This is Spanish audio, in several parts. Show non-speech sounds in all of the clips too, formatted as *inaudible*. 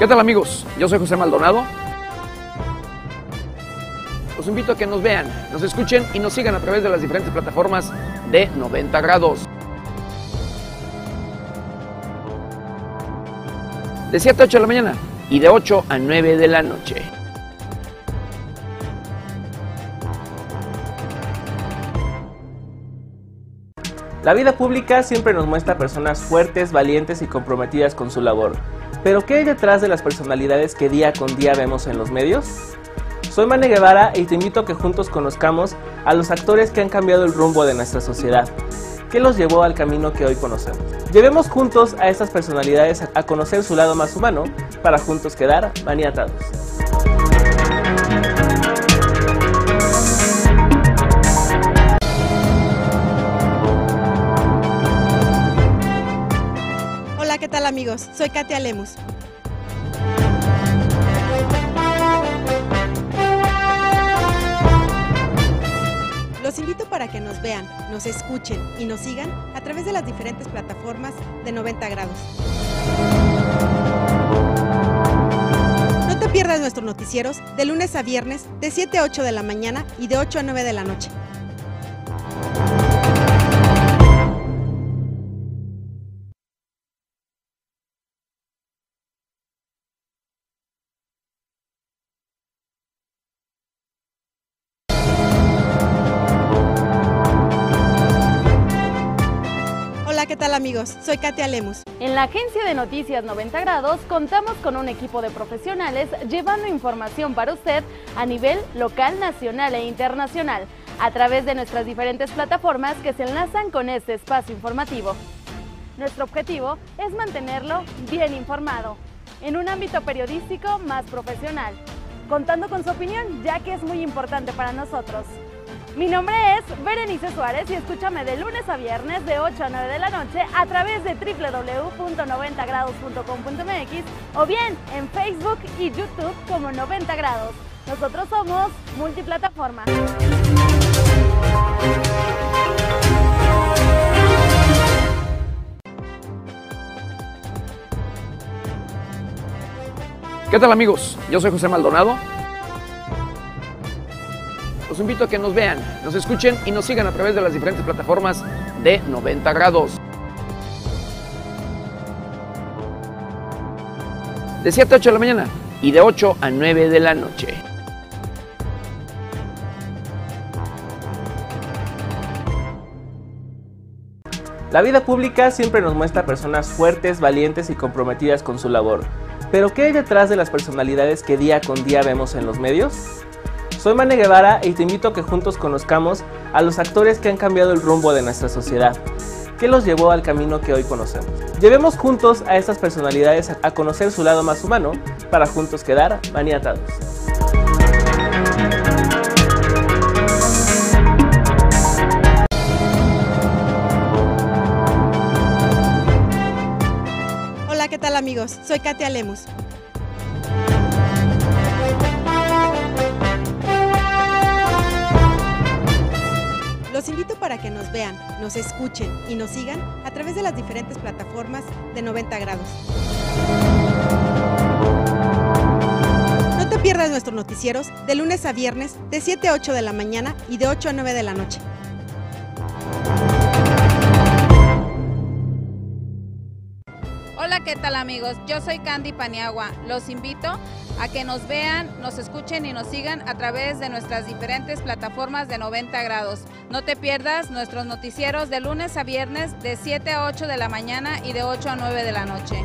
¿Qué tal amigos? Yo soy José Maldonado. Los invito a que nos vean, nos escuchen y nos sigan a través de las diferentes plataformas de 90 grados. De 7 a 8 de la mañana y de 8 a 9 de la noche. La vida pública siempre nos muestra personas fuertes, valientes y comprometidas con su labor. Pero ¿qué hay detrás de las personalidades que día con día vemos en los medios? Soy Mane Guevara y te invito a que juntos conozcamos a los actores que han cambiado el rumbo de nuestra sociedad. ¿Qué los llevó al camino que hoy conocemos? Llevemos juntos a estas personalidades a conocer su lado más humano para juntos quedar maniatados. Soy Katia Lemus. Los invito para que nos vean, nos escuchen y nos sigan a través de las diferentes plataformas de 90 grados. No te pierdas nuestros noticieros de lunes a viernes de 7 a 8 de la mañana y de 8 a 9 de la noche. Soy Katia Lemus. En la agencia de noticias 90 grados contamos con un equipo de profesionales llevando información para usted a nivel local, nacional e internacional a través de nuestras diferentes plataformas que se enlazan con este espacio informativo. Nuestro objetivo es mantenerlo bien informado en un ámbito periodístico más profesional, contando con su opinión ya que es muy importante para nosotros. Mi nombre es Berenice Suárez y escúchame de lunes a viernes de 8 a 9 de la noche a través de www.90grados.com.mx o bien en Facebook y YouTube como 90 grados. Nosotros somos multiplataforma. ¿Qué tal amigos? Yo soy José Maldonado. Invito a que nos vean, nos escuchen y nos sigan a través de las diferentes plataformas de 90 grados. De 7 a 8 de la mañana y de 8 a 9 de la noche. La vida pública siempre nos muestra personas fuertes, valientes y comprometidas con su labor. Pero ¿qué hay detrás de las personalidades que día con día vemos en los medios? Soy Mane Guevara y te invito a que juntos conozcamos a los actores que han cambiado el rumbo de nuestra sociedad. ¿Qué los llevó al camino que hoy conocemos? Llevemos juntos a estas personalidades a conocer su lado más humano para juntos quedar maniatados. Hola, ¿qué tal amigos? Soy Katia Lemus. Los invito para que nos vean, nos escuchen y nos sigan a través de las diferentes plataformas de 90 grados. No te pierdas nuestros noticieros de lunes a viernes de 7 a 8 de la mañana y de 8 a 9 de la noche. ¿Qué tal amigos? Yo soy Candy Paniagua. Los invito a que nos vean, nos escuchen y nos sigan a través de nuestras diferentes plataformas de 90 grados. No te pierdas nuestros noticieros de lunes a viernes de 7 a 8 de la mañana y de 8 a 9 de la noche.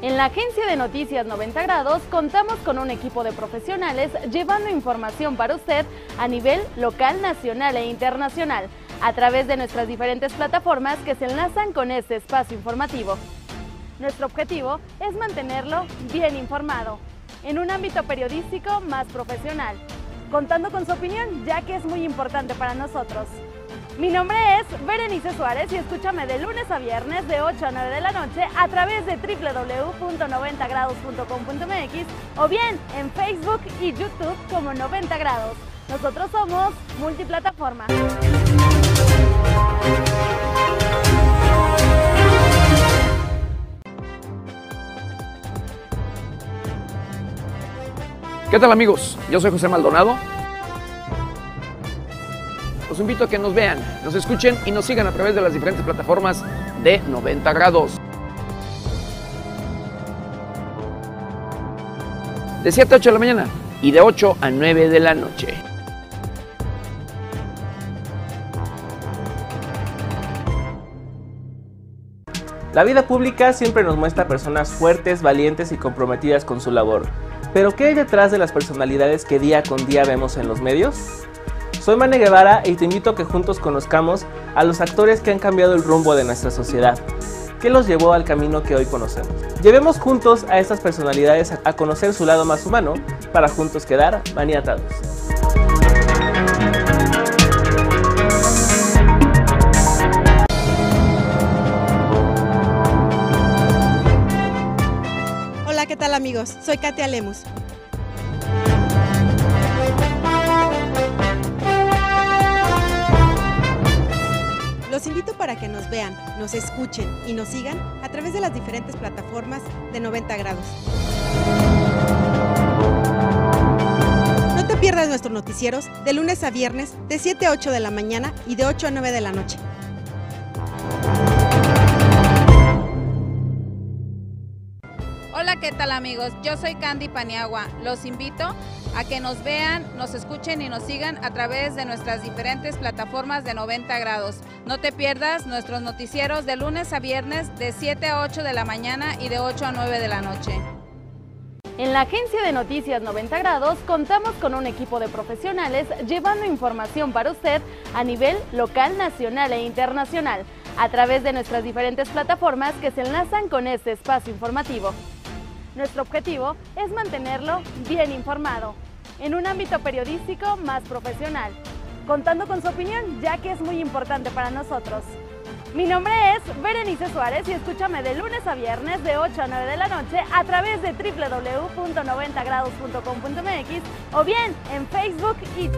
En la agencia de noticias 90 grados contamos con un equipo de profesionales llevando información para usted a nivel local, nacional e internacional a través de nuestras diferentes plataformas que se enlazan con este espacio informativo. Nuestro objetivo es mantenerlo bien informado en un ámbito periodístico más profesional, contando con su opinión ya que es muy importante para nosotros. Mi nombre es Berenice Suárez y escúchame de lunes a viernes de 8 a 9 de la noche a través de www.90grados.com.mx o bien en Facebook y YouTube como 90 grados. Nosotros somos multiplataforma. ¿Qué tal amigos? Yo soy José Maldonado. Los invito a que nos vean, nos escuchen y nos sigan a través de las diferentes plataformas de 90 grados. De 7 a 8 de la mañana y de 8 a 9 de la noche. La vida pública siempre nos muestra personas fuertes, valientes y comprometidas con su labor. Pero ¿qué hay detrás de las personalidades que día con día vemos en los medios? Soy Mane Guevara y te invito a que juntos conozcamos a los actores que han cambiado el rumbo de nuestra sociedad. ¿Qué los llevó al camino que hoy conocemos? Llevemos juntos a estas personalidades a conocer su lado más humano para juntos quedar maniatados. Soy Katia Lemus. Los invito para que nos vean, nos escuchen y nos sigan a través de las diferentes plataformas de 90 grados. No te pierdas nuestros noticieros de lunes a viernes de 7 a 8 de la mañana y de 8 a 9 de la noche. ¿Qué tal amigos? Yo soy Candy Paniagua. Los invito a que nos vean, nos escuchen y nos sigan a través de nuestras diferentes plataformas de 90 grados. No te pierdas nuestros noticieros de lunes a viernes de 7 a 8 de la mañana y de 8 a 9 de la noche. En la agencia de noticias 90 grados contamos con un equipo de profesionales llevando información para usted a nivel local, nacional e internacional a través de nuestras diferentes plataformas que se enlazan con este espacio informativo. Nuestro objetivo es mantenerlo bien informado, en un ámbito periodístico más profesional, contando con su opinión, ya que es muy importante para nosotros. Mi nombre es Berenice Suárez y escúchame de lunes a viernes de 8 a 9 de la noche a través de www.90grados.com.mx o bien en Facebook y...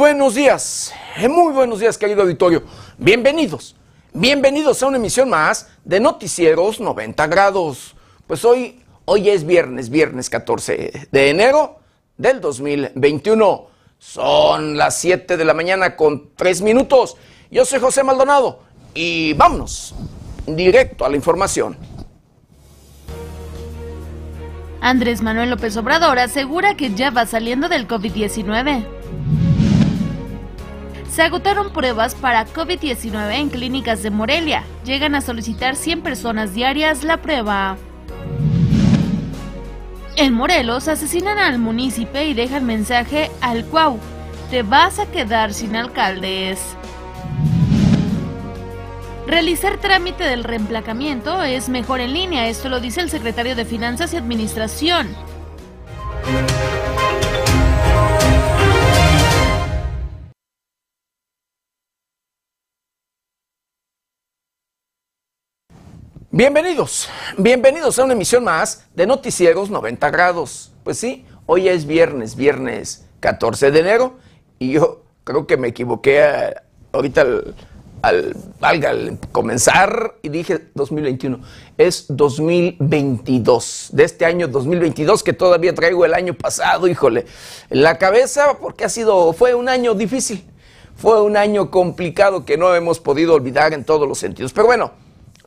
buenos días, eh, muy buenos días querido auditorio. Bienvenidos, bienvenidos a una emisión más de Noticieros 90 grados. Pues hoy, hoy es viernes, viernes 14 de enero del 2021. Son las 7 de la mañana con 3 minutos. Yo soy José Maldonado y vámonos directo a la información. Andrés Manuel López Obrador asegura que ya va saliendo del COVID-19. Se agotaron pruebas para COVID-19 en clínicas de Morelia. Llegan a solicitar 100 personas diarias la prueba. En Morelos asesinan al municipio y dejan mensaje al Cuau. Te vas a quedar sin alcaldes. Realizar trámite del reemplacamiento es mejor en línea, esto lo dice el secretario de Finanzas y Administración. Bienvenidos, bienvenidos a una emisión más de Noticieros 90 grados. Pues sí, hoy es viernes, viernes 14 de enero y yo creo que me equivoqué ahorita al, al, al comenzar y dije 2021, es 2022, de este año 2022 que todavía traigo el año pasado, híjole, en la cabeza porque ha sido, fue un año difícil, fue un año complicado que no hemos podido olvidar en todos los sentidos, pero bueno,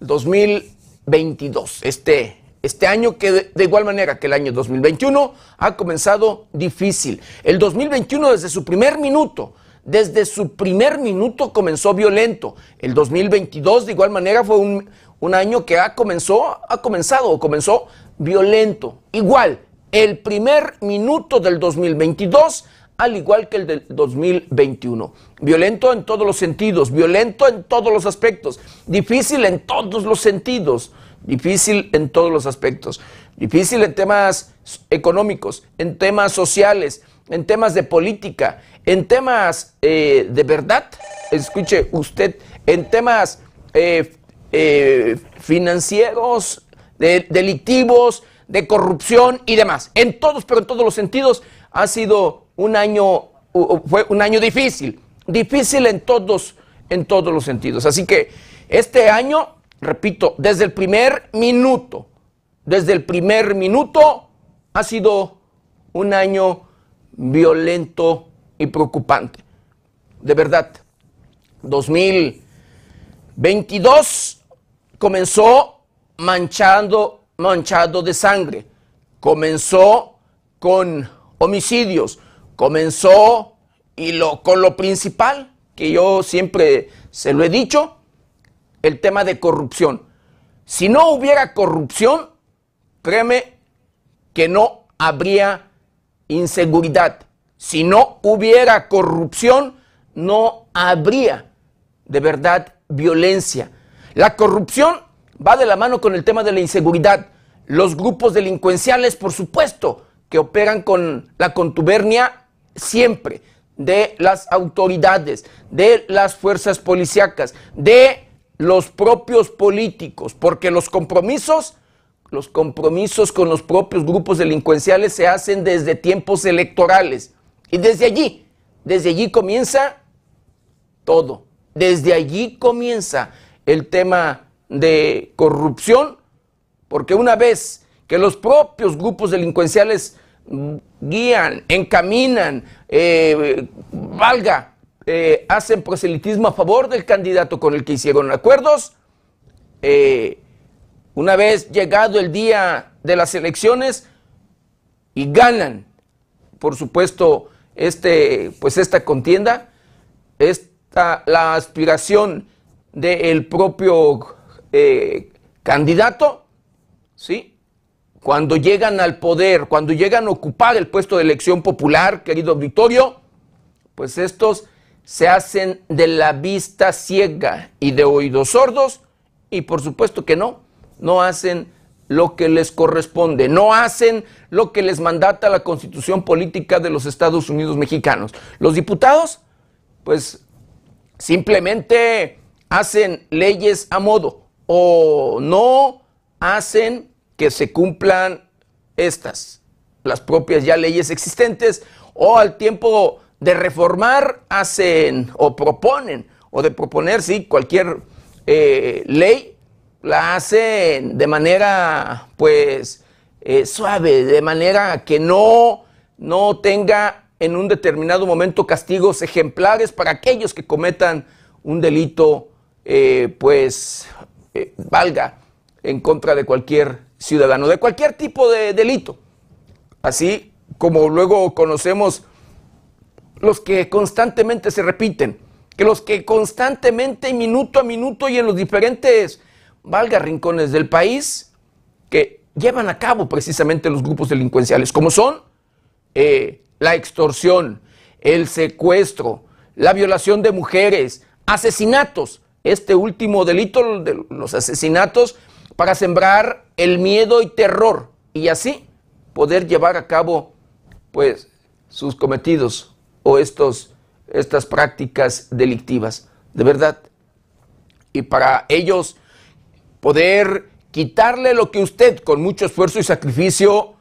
2022, este, este año que de, igual manera que el año 2021 ha comenzado difícil. El 2021 desde su primer minuto, desde su primer minuto comenzó violento. El 2022 de igual manera fue un, un año que ha, comenzó, ha comenzado o comenzó violento. Igual, el primer minuto del 2022 al igual que el del 2021. Violento en todos los sentidos, violento en todos los aspectos, difícil en todos los sentidos, difícil en todos los aspectos, difícil en temas económicos, en temas sociales, en temas de política, en temas eh, de verdad, escuche usted, en temas eh, eh, financieros, delictivos, de corrupción y demás. En todos, pero en todos los sentidos, ha sido un año, fue un año difícil, difícil en todos, en todos los sentidos. Así que este año, repito, desde el primer minuto, desde el primer minuto, ha sido un año violento y preocupante. De verdad, 2022 comenzó manchando, manchado de sangre, comenzó con homicidios, comenzó y lo, con lo principal, que yo siempre se lo he dicho, el tema de corrupción. Si no hubiera corrupción, créeme que no habría inseguridad. Si no hubiera corrupción, no habría de verdad violencia. La corrupción va de la mano con el tema de la inseguridad. Los grupos delincuenciales, por supuesto, que operan con la contubernia siempre de las autoridades, de las fuerzas policíacas, de los propios políticos, porque los compromisos los compromisos con los propios grupos delincuenciales se hacen desde tiempos electorales. Y desde allí, desde allí comienza todo. Desde allí comienza el tema de corrupción, porque una vez que los propios grupos delincuenciales guían, encaminan, eh, valga, eh, hacen proselitismo a favor del candidato con el que hicieron acuerdos, eh, una vez llegado el día de las elecciones y ganan, por supuesto, este, pues esta contienda, esta, la aspiración del propio candidato, ¿sí? Cuando llegan al poder, cuando llegan a ocupar el puesto de elección popular, querido auditorio, pues estos se hacen de la vista ciega y de oídos sordos, y por supuesto que no, no hacen lo que les corresponde, no hacen lo que les mandata la constitución política de los Estados Unidos mexicanos. Los diputados, pues simplemente hacen leyes a modo o no hacen que se cumplan estas, las propias ya leyes existentes, o al tiempo de reformar hacen o proponen, o de proponer, sí, cualquier eh, ley, la hacen de manera, pues, eh, suave, de manera que no, no tenga en un determinado momento castigos ejemplares para aquellos que cometan un delito, eh, pues, valga en contra de cualquier ciudadano, de cualquier tipo de delito. Así como luego conocemos los que constantemente se repiten, que los que constantemente, minuto a minuto y en los diferentes valga rincones del país que llevan a cabo precisamente los grupos delincuenciales, como son eh, la extorsión, el secuestro, la violación de mujeres, asesinatos. Este último delito de los asesinatos para sembrar el miedo y terror y así poder llevar a cabo pues sus cometidos o estos, estas prácticas delictivas. De verdad. Y para ellos poder quitarle lo que usted con mucho esfuerzo y sacrificio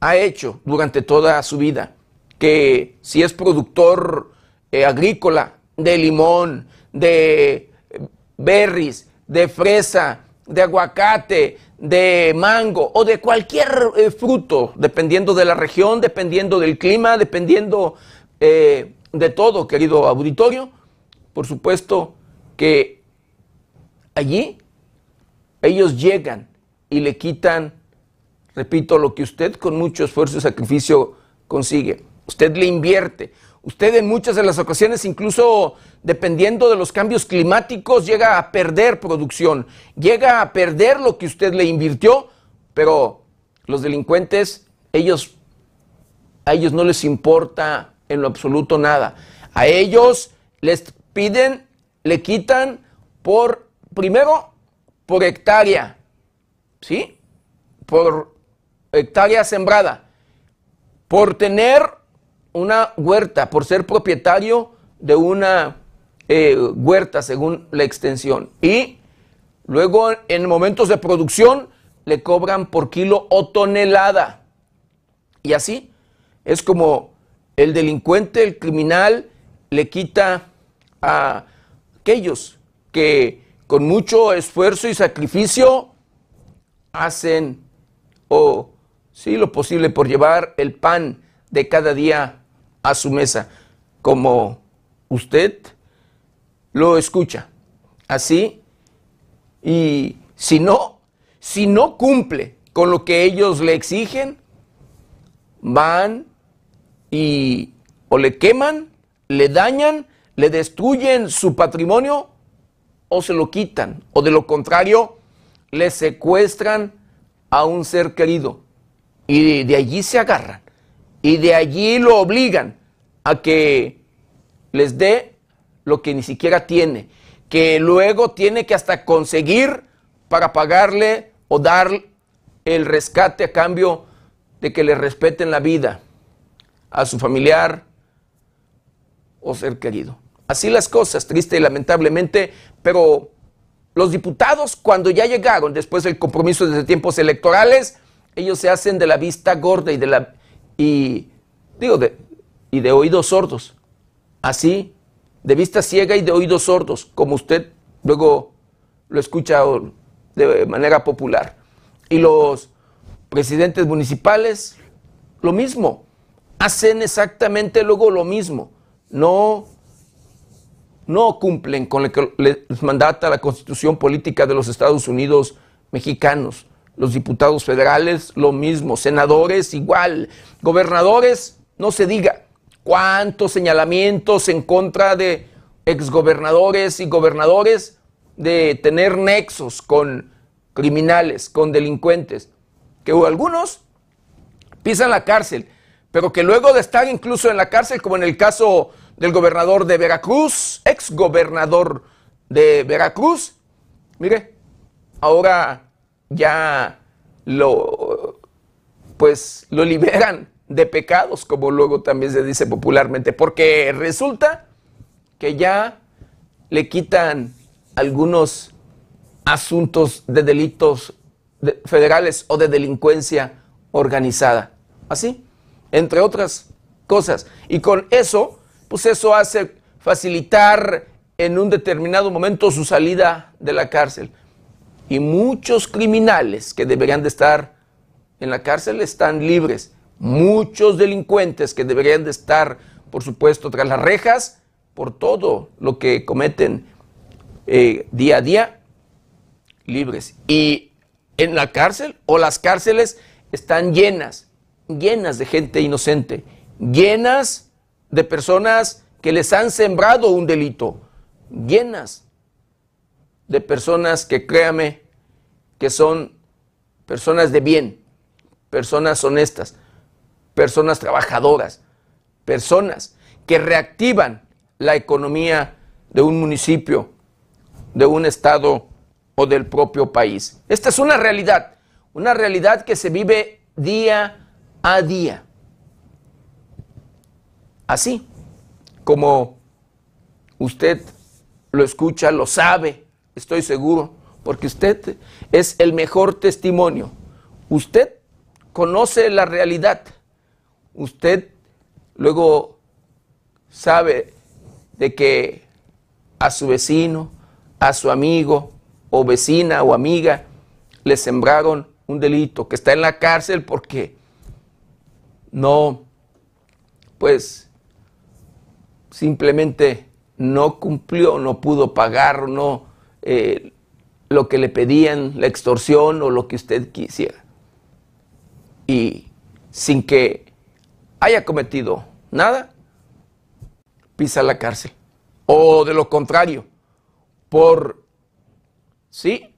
ha hecho durante toda su vida. Que si es productor eh, agrícola de limón, de berries, de fresa, de aguacate, de mango o de cualquier eh, fruto, dependiendo de la región, dependiendo del clima, dependiendo eh, de todo, querido auditorio, por supuesto que allí ellos llegan y le quitan, repito, lo que usted con mucho esfuerzo y sacrificio consigue. Usted le invierte. Usted en muchas de las ocasiones, incluso dependiendo de los cambios climáticos, llega a perder producción, llega a perder lo que usted le invirtió, pero los delincuentes, ellos, a ellos no les importa en lo absoluto nada. A ellos les piden, le quitan por, primero, por hectárea, ¿sí? Por hectárea sembrada, por tener una huerta, por ser propietario de una eh, huerta, según la extensión. Y luego en momentos de producción le cobran por kilo o tonelada. Y así es como el delincuente, el criminal, le quita a aquellos que con mucho esfuerzo y sacrificio hacen o sí lo posible por llevar el pan de cada día a su mesa, como usted lo escucha. Así, y si no, si no cumple con lo que ellos le exigen, van y o le queman, le dañan, le destruyen su patrimonio o se lo quitan, o de lo contrario, le secuestran a un ser querido y de allí se agarran y de allí lo obligan a que les dé lo que ni siquiera tiene, que luego tiene que hasta conseguir para pagarle o dar el rescate a cambio de que le respeten la vida a su familiar o ser querido. Así las cosas, triste y lamentablemente, pero los diputados cuando ya llegaron después del compromiso de tiempos electorales, ellos se hacen de la vista gorda y de la y digo de y de oídos sordos. Así, de vista ciega y de oídos sordos, como usted luego lo escucha de manera popular. Y los presidentes municipales, lo mismo, hacen exactamente luego lo mismo. No, no cumplen con lo que les mandata la constitución política de los Estados Unidos mexicanos. Los diputados federales, lo mismo. Senadores, igual. Gobernadores, no se diga cuántos señalamientos en contra de exgobernadores y gobernadores de tener nexos con criminales, con delincuentes, que algunos pisan la cárcel, pero que luego de estar incluso en la cárcel, como en el caso del gobernador de Veracruz, exgobernador de Veracruz, mire, ahora ya lo pues lo liberan de pecados, como luego también se dice popularmente, porque resulta que ya le quitan algunos asuntos de delitos federales o de delincuencia organizada. Así, entre otras cosas. Y con eso, pues eso hace facilitar en un determinado momento su salida de la cárcel. Y muchos criminales que deberían de estar en la cárcel están libres muchos delincuentes que deberían de estar, por supuesto, tras las rejas por todo lo que cometen eh, día a día, libres. Y en la cárcel o las cárceles están llenas, llenas de gente inocente, llenas de personas que les han sembrado un delito, llenas de personas que créame que son personas de bien, personas honestas, personas trabajadoras, personas que reactivan la economía de un municipio, de un estado o del propio país. Esta es una realidad, una realidad que se vive día a día. Así como usted lo escucha, lo sabe, estoy seguro, porque usted es el mejor testimonio. Usted conoce la realidad usted luego sabe de que a su vecino, a su amigo o vecina o amiga le sembraron un delito, que está en la cárcel porque no, pues simplemente no cumplió, no pudo pagar, no eh, lo que le pedían, la extorsión o lo que usted quisiera. Y sin que haya cometido nada, pisa la cárcel. O de lo contrario, por, ¿sí?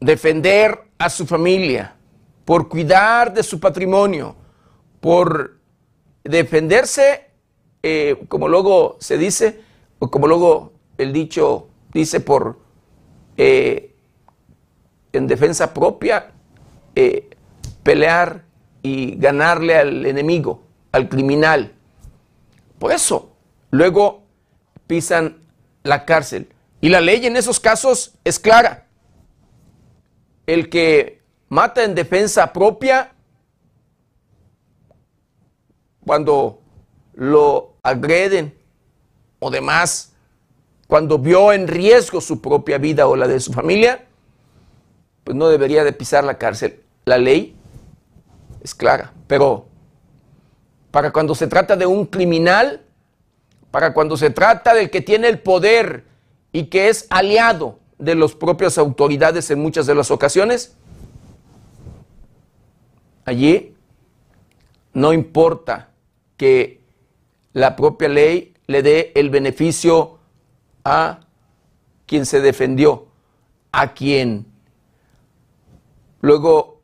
Defender a su familia, por cuidar de su patrimonio, por defenderse, eh, como luego se dice, o como luego el dicho dice, por eh, en defensa propia, eh, pelear y ganarle al enemigo al criminal. Por eso, luego pisan la cárcel. Y la ley en esos casos es clara. El que mata en defensa propia, cuando lo agreden o demás, cuando vio en riesgo su propia vida o la de su familia, no debería de pisar la cárcel. La ley es clara, pero para cuando se trata de un criminal, para cuando se trata del que tiene el poder y que es aliado de las propias autoridades en muchas de las ocasiones, allí no importa que la propia ley le dé el beneficio a quien se defendió, a quien luego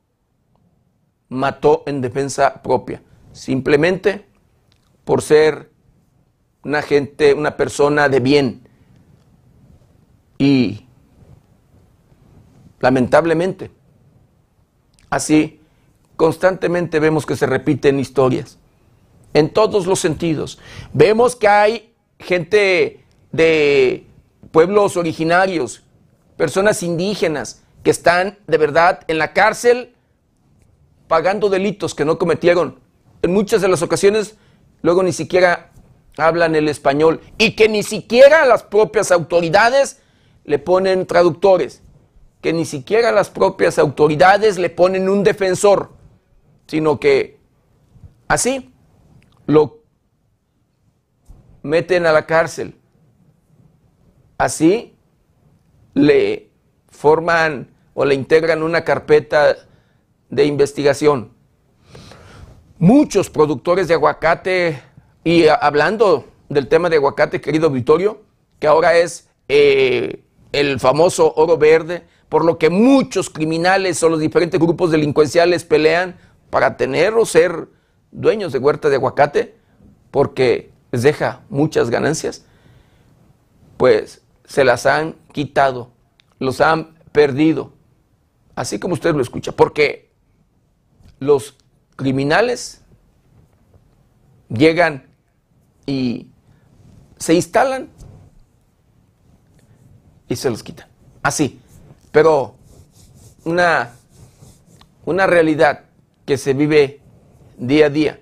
mató en defensa propia, simplemente por ser una gente, una persona de bien. Y lamentablemente, así constantemente vemos que se repiten historias, en todos los sentidos. Vemos que hay gente de pueblos originarios, personas indígenas, que están de verdad en la cárcel pagando delitos que no cometieron. En muchas de las ocasiones luego ni siquiera hablan el español y que ni siquiera las propias autoridades le ponen traductores, que ni siquiera las propias autoridades le ponen un defensor, sino que así lo meten a la cárcel. Así le forman o le integran una carpeta de investigación. Muchos productores de aguacate, y hablando del tema de aguacate, querido Vittorio, que ahora es eh, el famoso oro verde, por lo que muchos criminales o los diferentes grupos delincuenciales pelean para tener o ser dueños de huerta de aguacate, porque les deja muchas ganancias, pues se las han quitado, los han perdido así como usted lo escucha, porque los criminales llegan y se instalan y se los quitan. Así. Pero una, una realidad que se vive día a día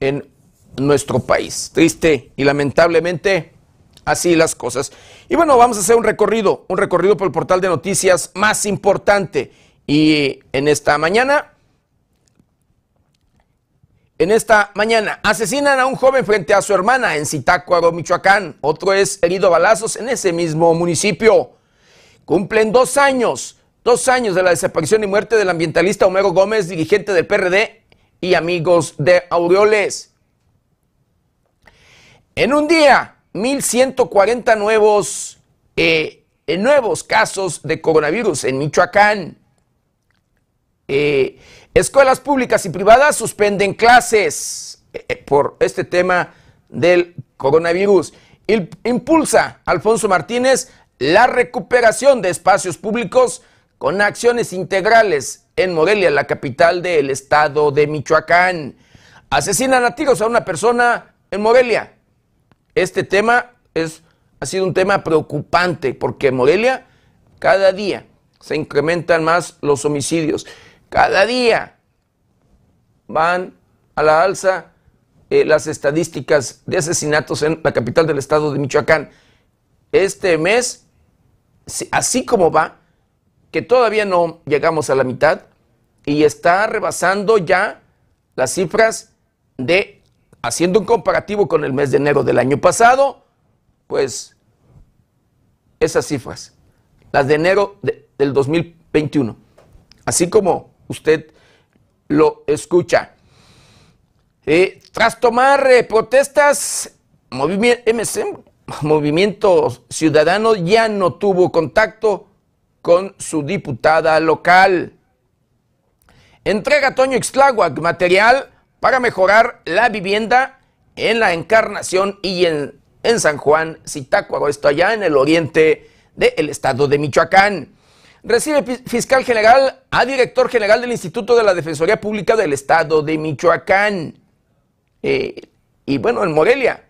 en nuestro país. Triste y lamentablemente así las cosas. Y bueno, vamos a hacer un recorrido, un recorrido por el portal de noticias más importante. Y en esta mañana, en esta mañana, asesinan a un joven frente a su hermana en Zitácuaro, Michoacán. Otro es herido a balazos en ese mismo municipio. Cumplen dos años, dos años de la desaparición y muerte del ambientalista Homero Gómez, dirigente del PRD y amigos de Aureoles. En un día, 1.140 nuevos, eh, nuevos casos de coronavirus en Michoacán. Eh, escuelas públicas y privadas suspenden clases eh, por este tema del coronavirus. impulsa Alfonso Martínez la recuperación de espacios públicos con acciones integrales en Morelia, la capital del estado de Michoacán. Asesinan a tiros a una persona en Morelia. Este tema es, ha sido un tema preocupante porque en Morelia cada día se incrementan más los homicidios. Cada día van a la alza eh, las estadísticas de asesinatos en la capital del estado de Michoacán. Este mes, así como va, que todavía no llegamos a la mitad y está rebasando ya las cifras de haciendo un comparativo con el mes de enero del año pasado, pues esas cifras, las de enero del 2021, así como usted lo escucha. Eh, tras tomar eh, protestas, movimiento, Movimiento Ciudadano ya no tuvo contacto con su diputada local. Entrega Toño Ixtláhuac material para mejorar la vivienda en la Encarnación y en, en San Juan, Zitácuaro, esto allá en el oriente del estado de Michoacán. Recibe fiscal general a director general del Instituto de la Defensoría Pública del estado de Michoacán. Eh, y bueno, en Morelia.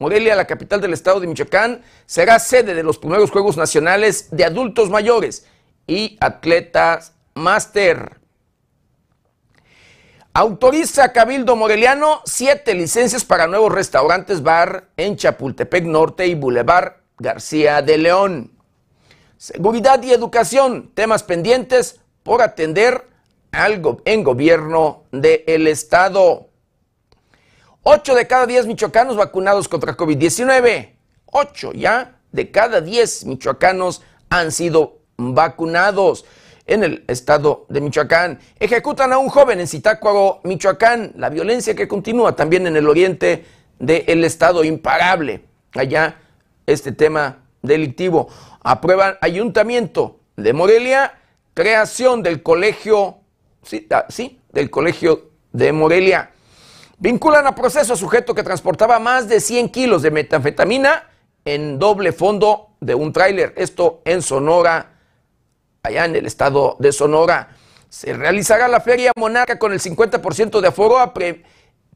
Morelia, la capital del estado de Michoacán, será sede de los primeros Juegos Nacionales de Adultos Mayores y Atletas Máster. Autoriza Cabildo Moreliano siete licencias para nuevos restaurantes bar en Chapultepec Norte y Boulevard García de León. Seguridad y educación, temas pendientes por atender algo en gobierno del Estado. Ocho de cada diez michoacanos vacunados contra COVID-19. Ocho ya de cada diez michoacanos han sido vacunados en el estado de Michoacán. Ejecutan a un joven en Zitácuaro, Michoacán. La violencia que continúa también en el oriente del estado imparable. Allá este tema delictivo. Aprueban Ayuntamiento de Morelia, creación del colegio, sí, ah, sí, del colegio de Morelia. Vinculan a proceso a sujeto que transportaba más de 100 kilos de metanfetamina en doble fondo de un tráiler. Esto en Sonora, allá en el estado de Sonora. Se realizará la Feria Monarca con el 50% de aforo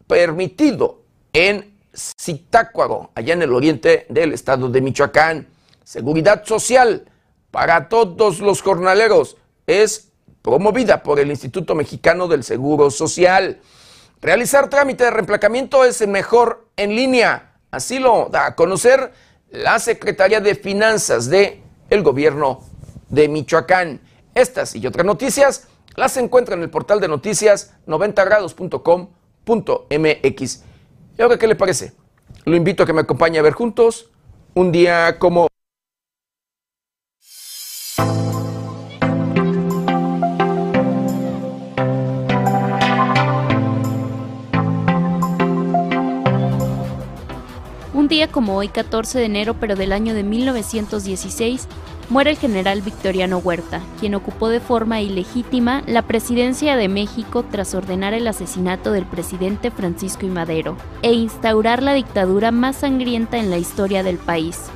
permitido en Zitácuaro, allá en el oriente del estado de Michoacán. Seguridad social para todos los jornaleros es promovida por el Instituto Mexicano del Seguro Social. Realizar trámite de reemplacamiento es mejor en línea. Así lo da a conocer la Secretaría de Finanzas de el gobierno de Michoacán. Estas y otras noticias las encuentra en el portal de noticias 90grados.com.mx. ¿Y ahora qué le parece? Lo invito a que me acompañe a ver juntos un día como Un día como hoy, 14 de enero, pero del año de 1916, muere el general Victoriano Huerta, quien ocupó de forma ilegítima la presidencia de México tras ordenar el asesinato del presidente Francisco I. Madero e instaurar la dictadura más sangrienta en la historia del país.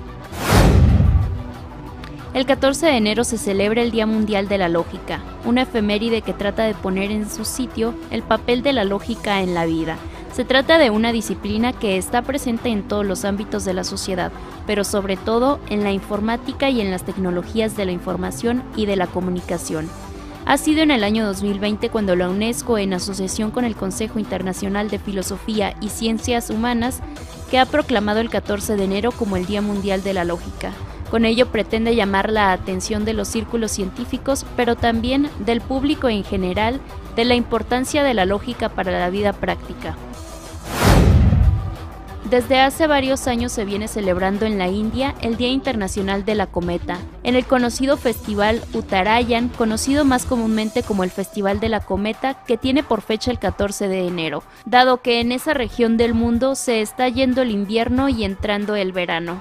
El 14 de enero se celebra el Día Mundial de la Lógica, una efeméride que trata de poner en su sitio el papel de la lógica en la vida, se trata de una disciplina que está presente en todos los ámbitos de la sociedad, pero sobre todo en la informática y en las tecnologías de la información y de la comunicación. Ha sido en el año 2020 cuando la UNESCO, en asociación con el Consejo Internacional de Filosofía y Ciencias Humanas, que ha proclamado el 14 de enero como el Día Mundial de la Lógica. Con ello pretende llamar la atención de los círculos científicos, pero también del público en general, de la importancia de la lógica para la vida práctica. Desde hace varios años se viene celebrando en la India el Día Internacional de la Cometa, en el conocido festival Uttarayan, conocido más comúnmente como el Festival de la Cometa, que tiene por fecha el 14 de enero, dado que en esa región del mundo se está yendo el invierno y entrando el verano.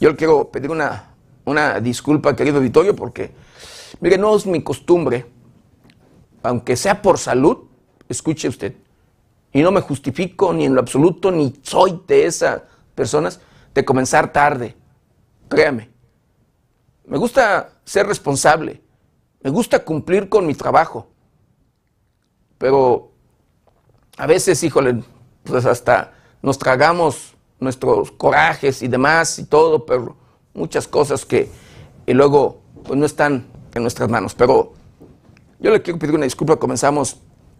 Yo le quiero pedir una, una disculpa, querido auditorio, porque, mire, no es mi costumbre, aunque sea por salud, escuche usted, y no me justifico ni en lo absoluto, ni soy de esas personas, de comenzar tarde. Créame. Me gusta ser responsable, me gusta cumplir con mi trabajo, pero a veces, híjole, pues hasta nos tragamos nuestros corajes y demás y todo, pero muchas cosas que y luego pues no están en nuestras manos. Pero yo le quiero pedir una disculpa, comenzamos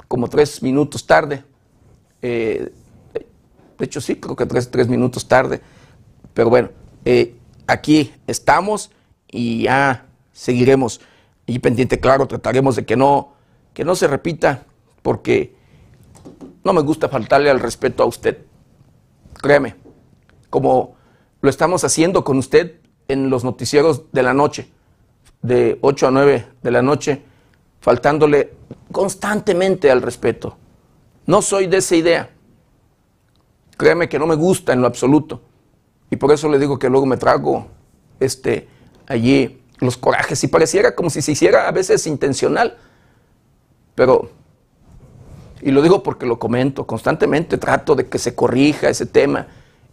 como tres minutos tarde. Eh, de hecho, sí, creo que tres, tres minutos tarde. Pero bueno, eh, aquí estamos y ya seguiremos y pendiente, claro, trataremos de que no, que no se repita, porque no me gusta faltarle al respeto a usted. Créeme, como lo estamos haciendo con usted en los noticieros de la noche, de 8 a 9 de la noche, faltándole constantemente al respeto. No soy de esa idea. Créeme que no me gusta en lo absoluto. Y por eso le digo que luego me trago este, allí los corajes. Y pareciera como si se hiciera a veces intencional. Pero, y lo digo porque lo comento constantemente, trato de que se corrija ese tema.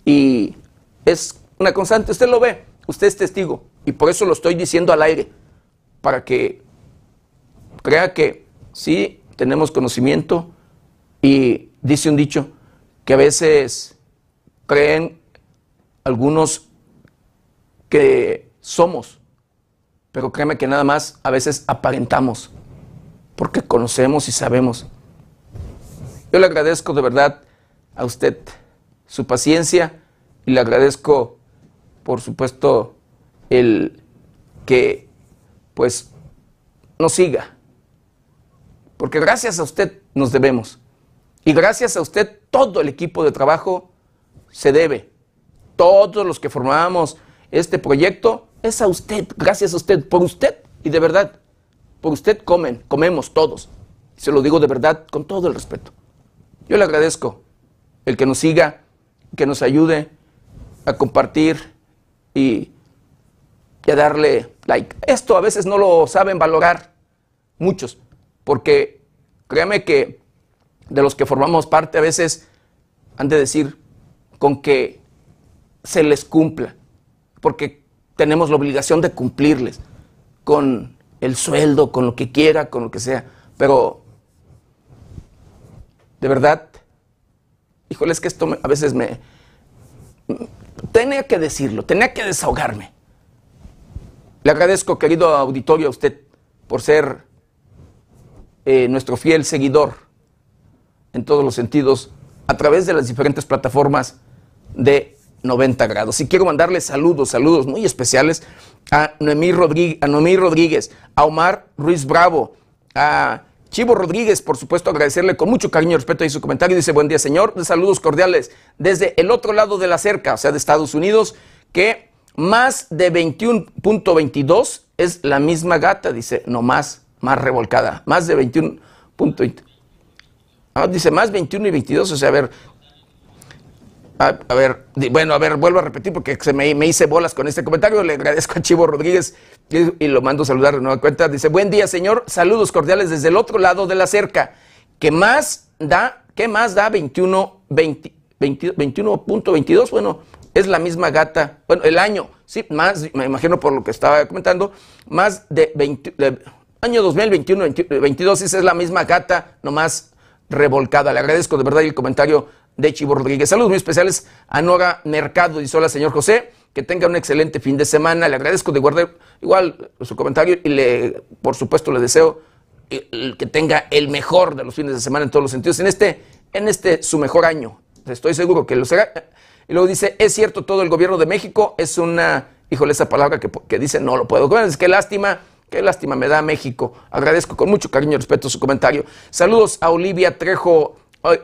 Y es una constante, usted lo ve, usted es testigo. Y por eso lo estoy diciendo al aire, para que crea que sí tenemos conocimiento y dice un dicho que a veces creen algunos que somos, pero créeme que nada más a veces aparentamos, porque conocemos y sabemos. Yo le agradezco de verdad a usted su paciencia y le agradezco, por supuesto, el que pues nos siga porque gracias a usted nos debemos. Y gracias a usted todo el equipo de trabajo se debe. Todos los que formamos este proyecto es a usted, gracias a usted, por usted y de verdad. Por usted comen, comemos todos. Se lo digo de verdad con todo el respeto. Yo le agradezco el que nos siga, que nos ayude a compartir y, a darle like. Esto a veces no lo saben valorar muchos porque créame que de los que formamos parte a veces han de decir con que se les cumpla, porque tenemos la obligación de cumplirles con el sueldo, con lo que quiera, con lo que sea, pero de verdad, híjole, es que esto a veces me... Tenía que decirlo, tenía que desahogarme. Le agradezco, querido auditorio, a usted por ser eh, nuestro fiel seguidor en todos los sentidos a través de las diferentes plataformas de 90 grados. Y quiero mandarle saludos, saludos muy especiales a Noemí Rodríguez, a, Noemí Rodríguez, a Omar Ruiz Bravo, a Chivo Rodríguez, por supuesto, agradecerle con mucho cariño y respeto y su comentario. Dice, buen día, señor. Saludos cordiales desde el otro lado de la cerca, o sea, de Estados Unidos, que más de 21.22 es la misma gata, dice, no más más revolcada, más de 21 puntos. Ah, dice más 21 y 22, o sea, a ver, a, ver, bueno, a ver, vuelvo a repetir porque me, hice bolas con este comentario. Le agradezco a Chivo Rodríguez y, lo mando a saludar de nueva cuenta. Dice, buen día, señor. Saludos cordiales desde el otro lado de la cerca. ¿Qué más da? ¿Qué más da 21, 21.22? Bueno, es la misma gata. Bueno, el año, sí, más, me imagino por lo que estaba comentando, más de 20, Año 2021, 2022, esa es la misma gata, nomás revolcada. Le agradezco de verdad el comentario de Chivo Rodríguez. Saludos muy especiales a Nora Mercado. Dice hola, señor José. Que tenga un excelente fin de semana. Le agradezco de guardar igual su comentario y le, por supuesto, le deseo que tenga el mejor de los fines de semana en todos los sentidos. En este, en este su mejor año. Estoy seguro que lo será. Y luego dice, es cierto, todo el gobierno de México es una, híjole, esa palabra que, que dice, no lo puedo. Es que lástima Qué lástima me da México. Agradezco con mucho cariño y respeto su comentario. Saludos a Olivia Trejo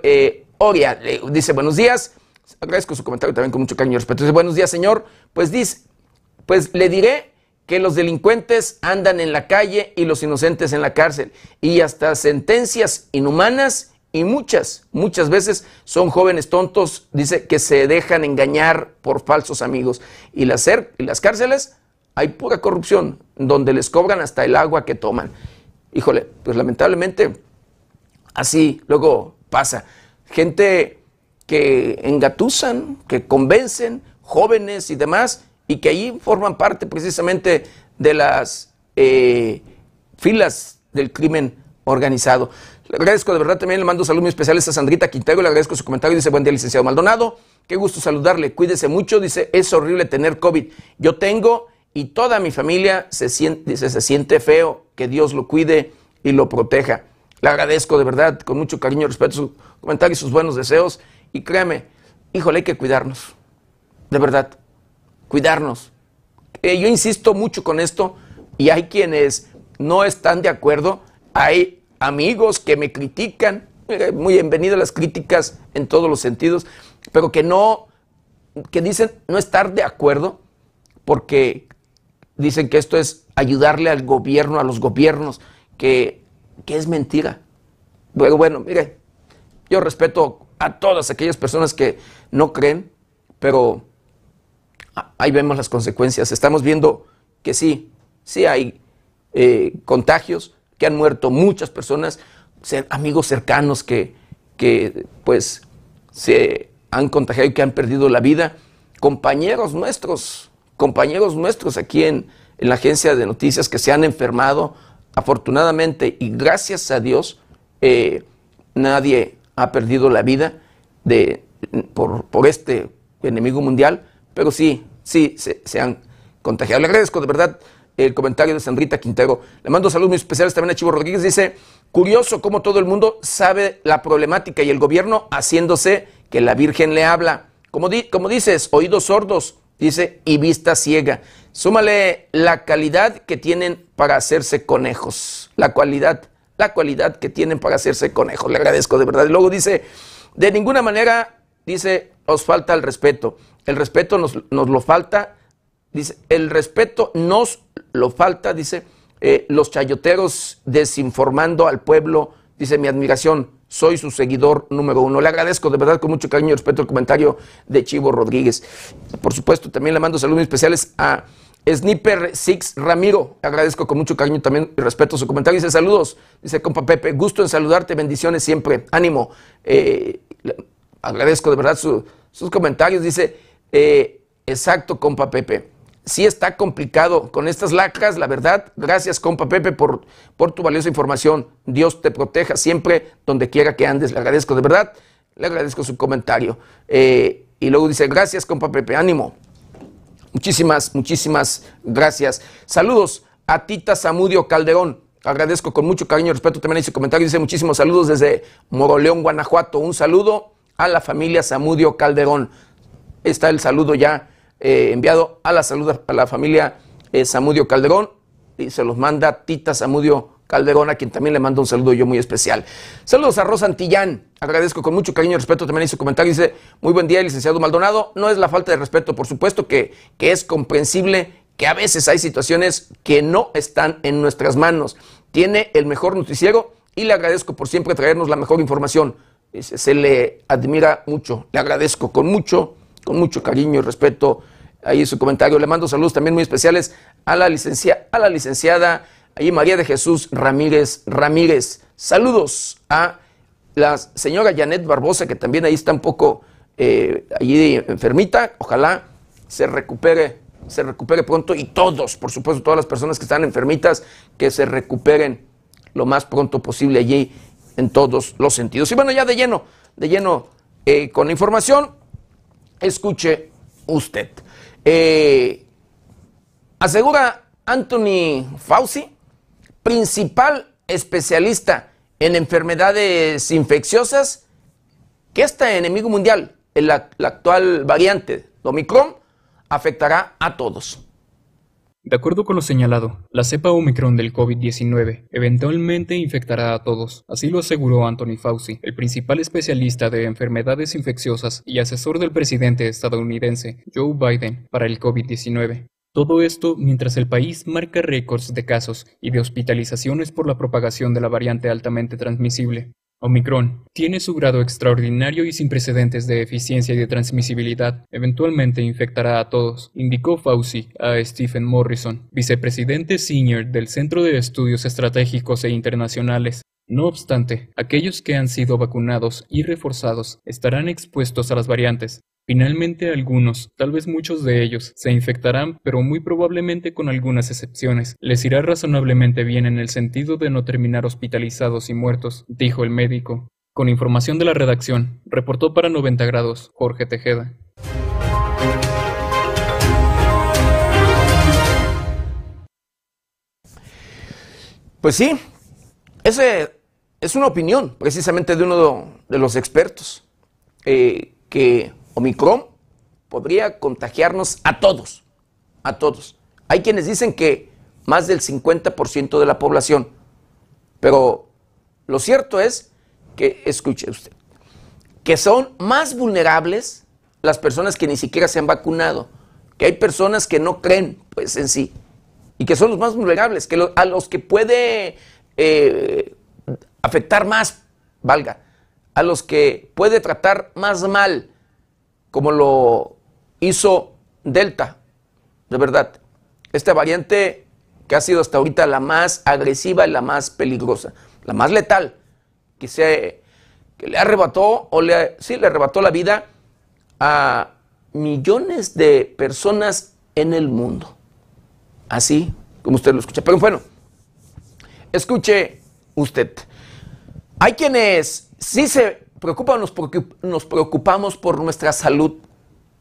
eh, Dice buenos días. Agradezco su comentario también con mucho cariño y respeto. Dice buenos días, señor. Pues dice, pues le diré que los delincuentes andan en la calle y los inocentes en la cárcel. Y hasta sentencias inhumanas y muchas, muchas veces son jóvenes tontos, dice, que se dejan engañar por falsos amigos. Y las, y las cárceles hay pura corrupción, donde les cobran hasta el agua que toman. Híjole, pues lamentablemente así luego pasa. Gente que engatusan, que convencen, jóvenes y demás, y que ahí forman parte precisamente de las eh, filas del crimen organizado. Le agradezco de verdad también, le mando saludos muy especiales a Sandrita Quintero, le agradezco su comentario, dice buen día licenciado Maldonado, qué gusto saludarle, cuídese mucho, dice es horrible tener COVID, yo tengo y toda mi familia se siente, feo, que Dios lo cuide y lo proteja. Le agradezco de verdad, con mucho cariño, respeto su comentario y sus buenos deseos. Y créame, híjole, hay que cuidarnos. De verdad, cuidarnos. Eh, yo insisto mucho con esto y hay quienes no están de acuerdo. Hay amigos que me critican, eh, muy bienvenidas las críticas en todos los sentidos, pero que no, que dicen no estar de acuerdo porque dicen que esto es ayudarle al gobierno, a los gobiernos, que, que es mentira. Bueno, bueno, mire, yo respeto a todas aquellas personas que no creen, pero ahí vemos las consecuencias. Estamos viendo que sí, sí hay eh, contagios, que han muerto muchas personas, amigos cercanos que, que pues se han contagiado y que han perdido la vida, compañeros nuestros, compañeros nuestros aquí en, en la agencia de noticias que se han enfermado, afortunadamente y gracias a Dios, eh, nadie ha perdido la vida de, por, por, este enemigo mundial, pero sí, sí, se, han contagiado. Le agradezco de verdad el comentario de Sandrita Quintero. Le mando saludos muy especiales también a Chivo Rodríguez. Dice, curioso cómo todo el mundo sabe la problemática y el gobierno haciéndose que la Virgen le habla. Como, di, como dices, oídos sordos, dice, y vista ciega. Súmale la calidad que tienen para hacerse conejos. La cualidad, la cualidad que tienen para hacerse conejos. Le agradezco de verdad. Y luego dice, de ninguna manera, dice, os falta el respeto. El respeto nos, nos lo falta, dice, el respeto nos lo falta, dice, eh, los chayoteros desinformando al pueblo, dice, mi admiración, soy su seguidor número uno. Le agradezco de verdad con mucho cariño y respeto el comentario de Chivo Rodríguez. Por supuesto, también le mando saludos especiales a Sniper Six Ramiro. Agradezco con mucho cariño también y respeto su comentario. Dice saludos, dice compa Pepe, gusto en saludarte, bendiciones siempre, ánimo. Eh, agradezco de verdad sus comentarios. Dice, eh, exacto, compa Pepe sí está complicado con estas lacras, la verdad. Gracias, compa Pepe, por, por tu valiosa información. Dios te proteja siempre, donde quiera que andes. Le agradezco de verdad, le agradezco su comentario. Eh, y luego dice, gracias, compa Pepe, ánimo. Muchísimas, muchísimas gracias. Saludos a Tita Samudio Calderón. Agradezco con mucho cariño y respeto también su comentario. Dice muchísimos saludos desde Moroleón, Guanajuato. Un saludo a la familia Samudio Calderón. Está el saludo ya eh, enviado a la salud a la familia eh, Samudio Calderón y se los manda Tita Samudio Calderón, a quien también le mando un saludo yo muy especial. Saludos a Rosa Antillán, agradezco con mucho cariño y respeto también su comentario, dice, muy buen día, licenciado Maldonado, no es la falta de respeto, por supuesto que, que es comprensible que a veces hay situaciones que no están en nuestras manos. Tiene el mejor noticiero y le agradezco por siempre traernos la mejor información. Se le admira mucho, le agradezco con mucho, con mucho cariño y respeto ahí su comentario. Le mando saludos también muy especiales a la, licencia, a la licenciada ahí María de Jesús Ramírez Ramírez. Saludos a la señora Janet Barbosa, que también ahí está un poco eh, allí enfermita. Ojalá se recupere, se recupere pronto. Y todos, por supuesto, todas las personas que están enfermitas, que se recuperen lo más pronto posible allí en todos los sentidos. Y bueno, ya de lleno, de lleno eh, con la información, escuche usted. Eh, asegura Anthony Fauci, principal especialista en enfermedades infecciosas, que este enemigo mundial, la, actual variante de Omicron, afectará a todos. De acuerdo con lo señalado, la cepa Omicron del COVID-19 eventualmente infectará a todos, así lo aseguró Anthony Fauci, el principal especialista de enfermedades infecciosas y asesor del presidente estadounidense Joe Biden para el COVID-19. Todo esto mientras el país marca récords de casos y de hospitalizaciones por la propagación de la variante altamente transmisible. Omicron tiene su grado extraordinario y sin precedentes de eficiencia y de transmisibilidad. Eventualmente infectará a todos, indicó Fauci a Stephen Morrison, vicepresidente senior del Centro de Estudios Estratégicos e Internacionales. No obstante, aquellos que han sido vacunados y reforzados estarán expuestos a las variantes, Finalmente algunos, tal vez muchos de ellos, se infectarán, pero muy probablemente con algunas excepciones. Les irá razonablemente bien en el sentido de no terminar hospitalizados y muertos, dijo el médico. Con información de la redacción, reportó para 90 grados Jorge Tejeda. Pues sí, ese es una opinión precisamente de uno de los expertos, eh, que Omicron podría contagiarnos a todos, a todos. Hay quienes dicen que más del 50% de la población, pero lo cierto es que, escuche usted, que son más vulnerables las personas que ni siquiera se han vacunado, que hay personas que no creen pues en sí y que son los más vulnerables, que a los que puede eh, afectar más, valga, a los que puede tratar más mal, como lo hizo Delta, de verdad. Esta variante que ha sido hasta ahorita la más agresiva y la más peligrosa, la más letal, que, se, que le arrebató, o le, sí, le arrebató la vida a millones de personas en el mundo. Así como usted lo escucha. Pero bueno, escuche usted. Hay quienes sí se preocupan, nos, nos preocupamos por nuestra salud,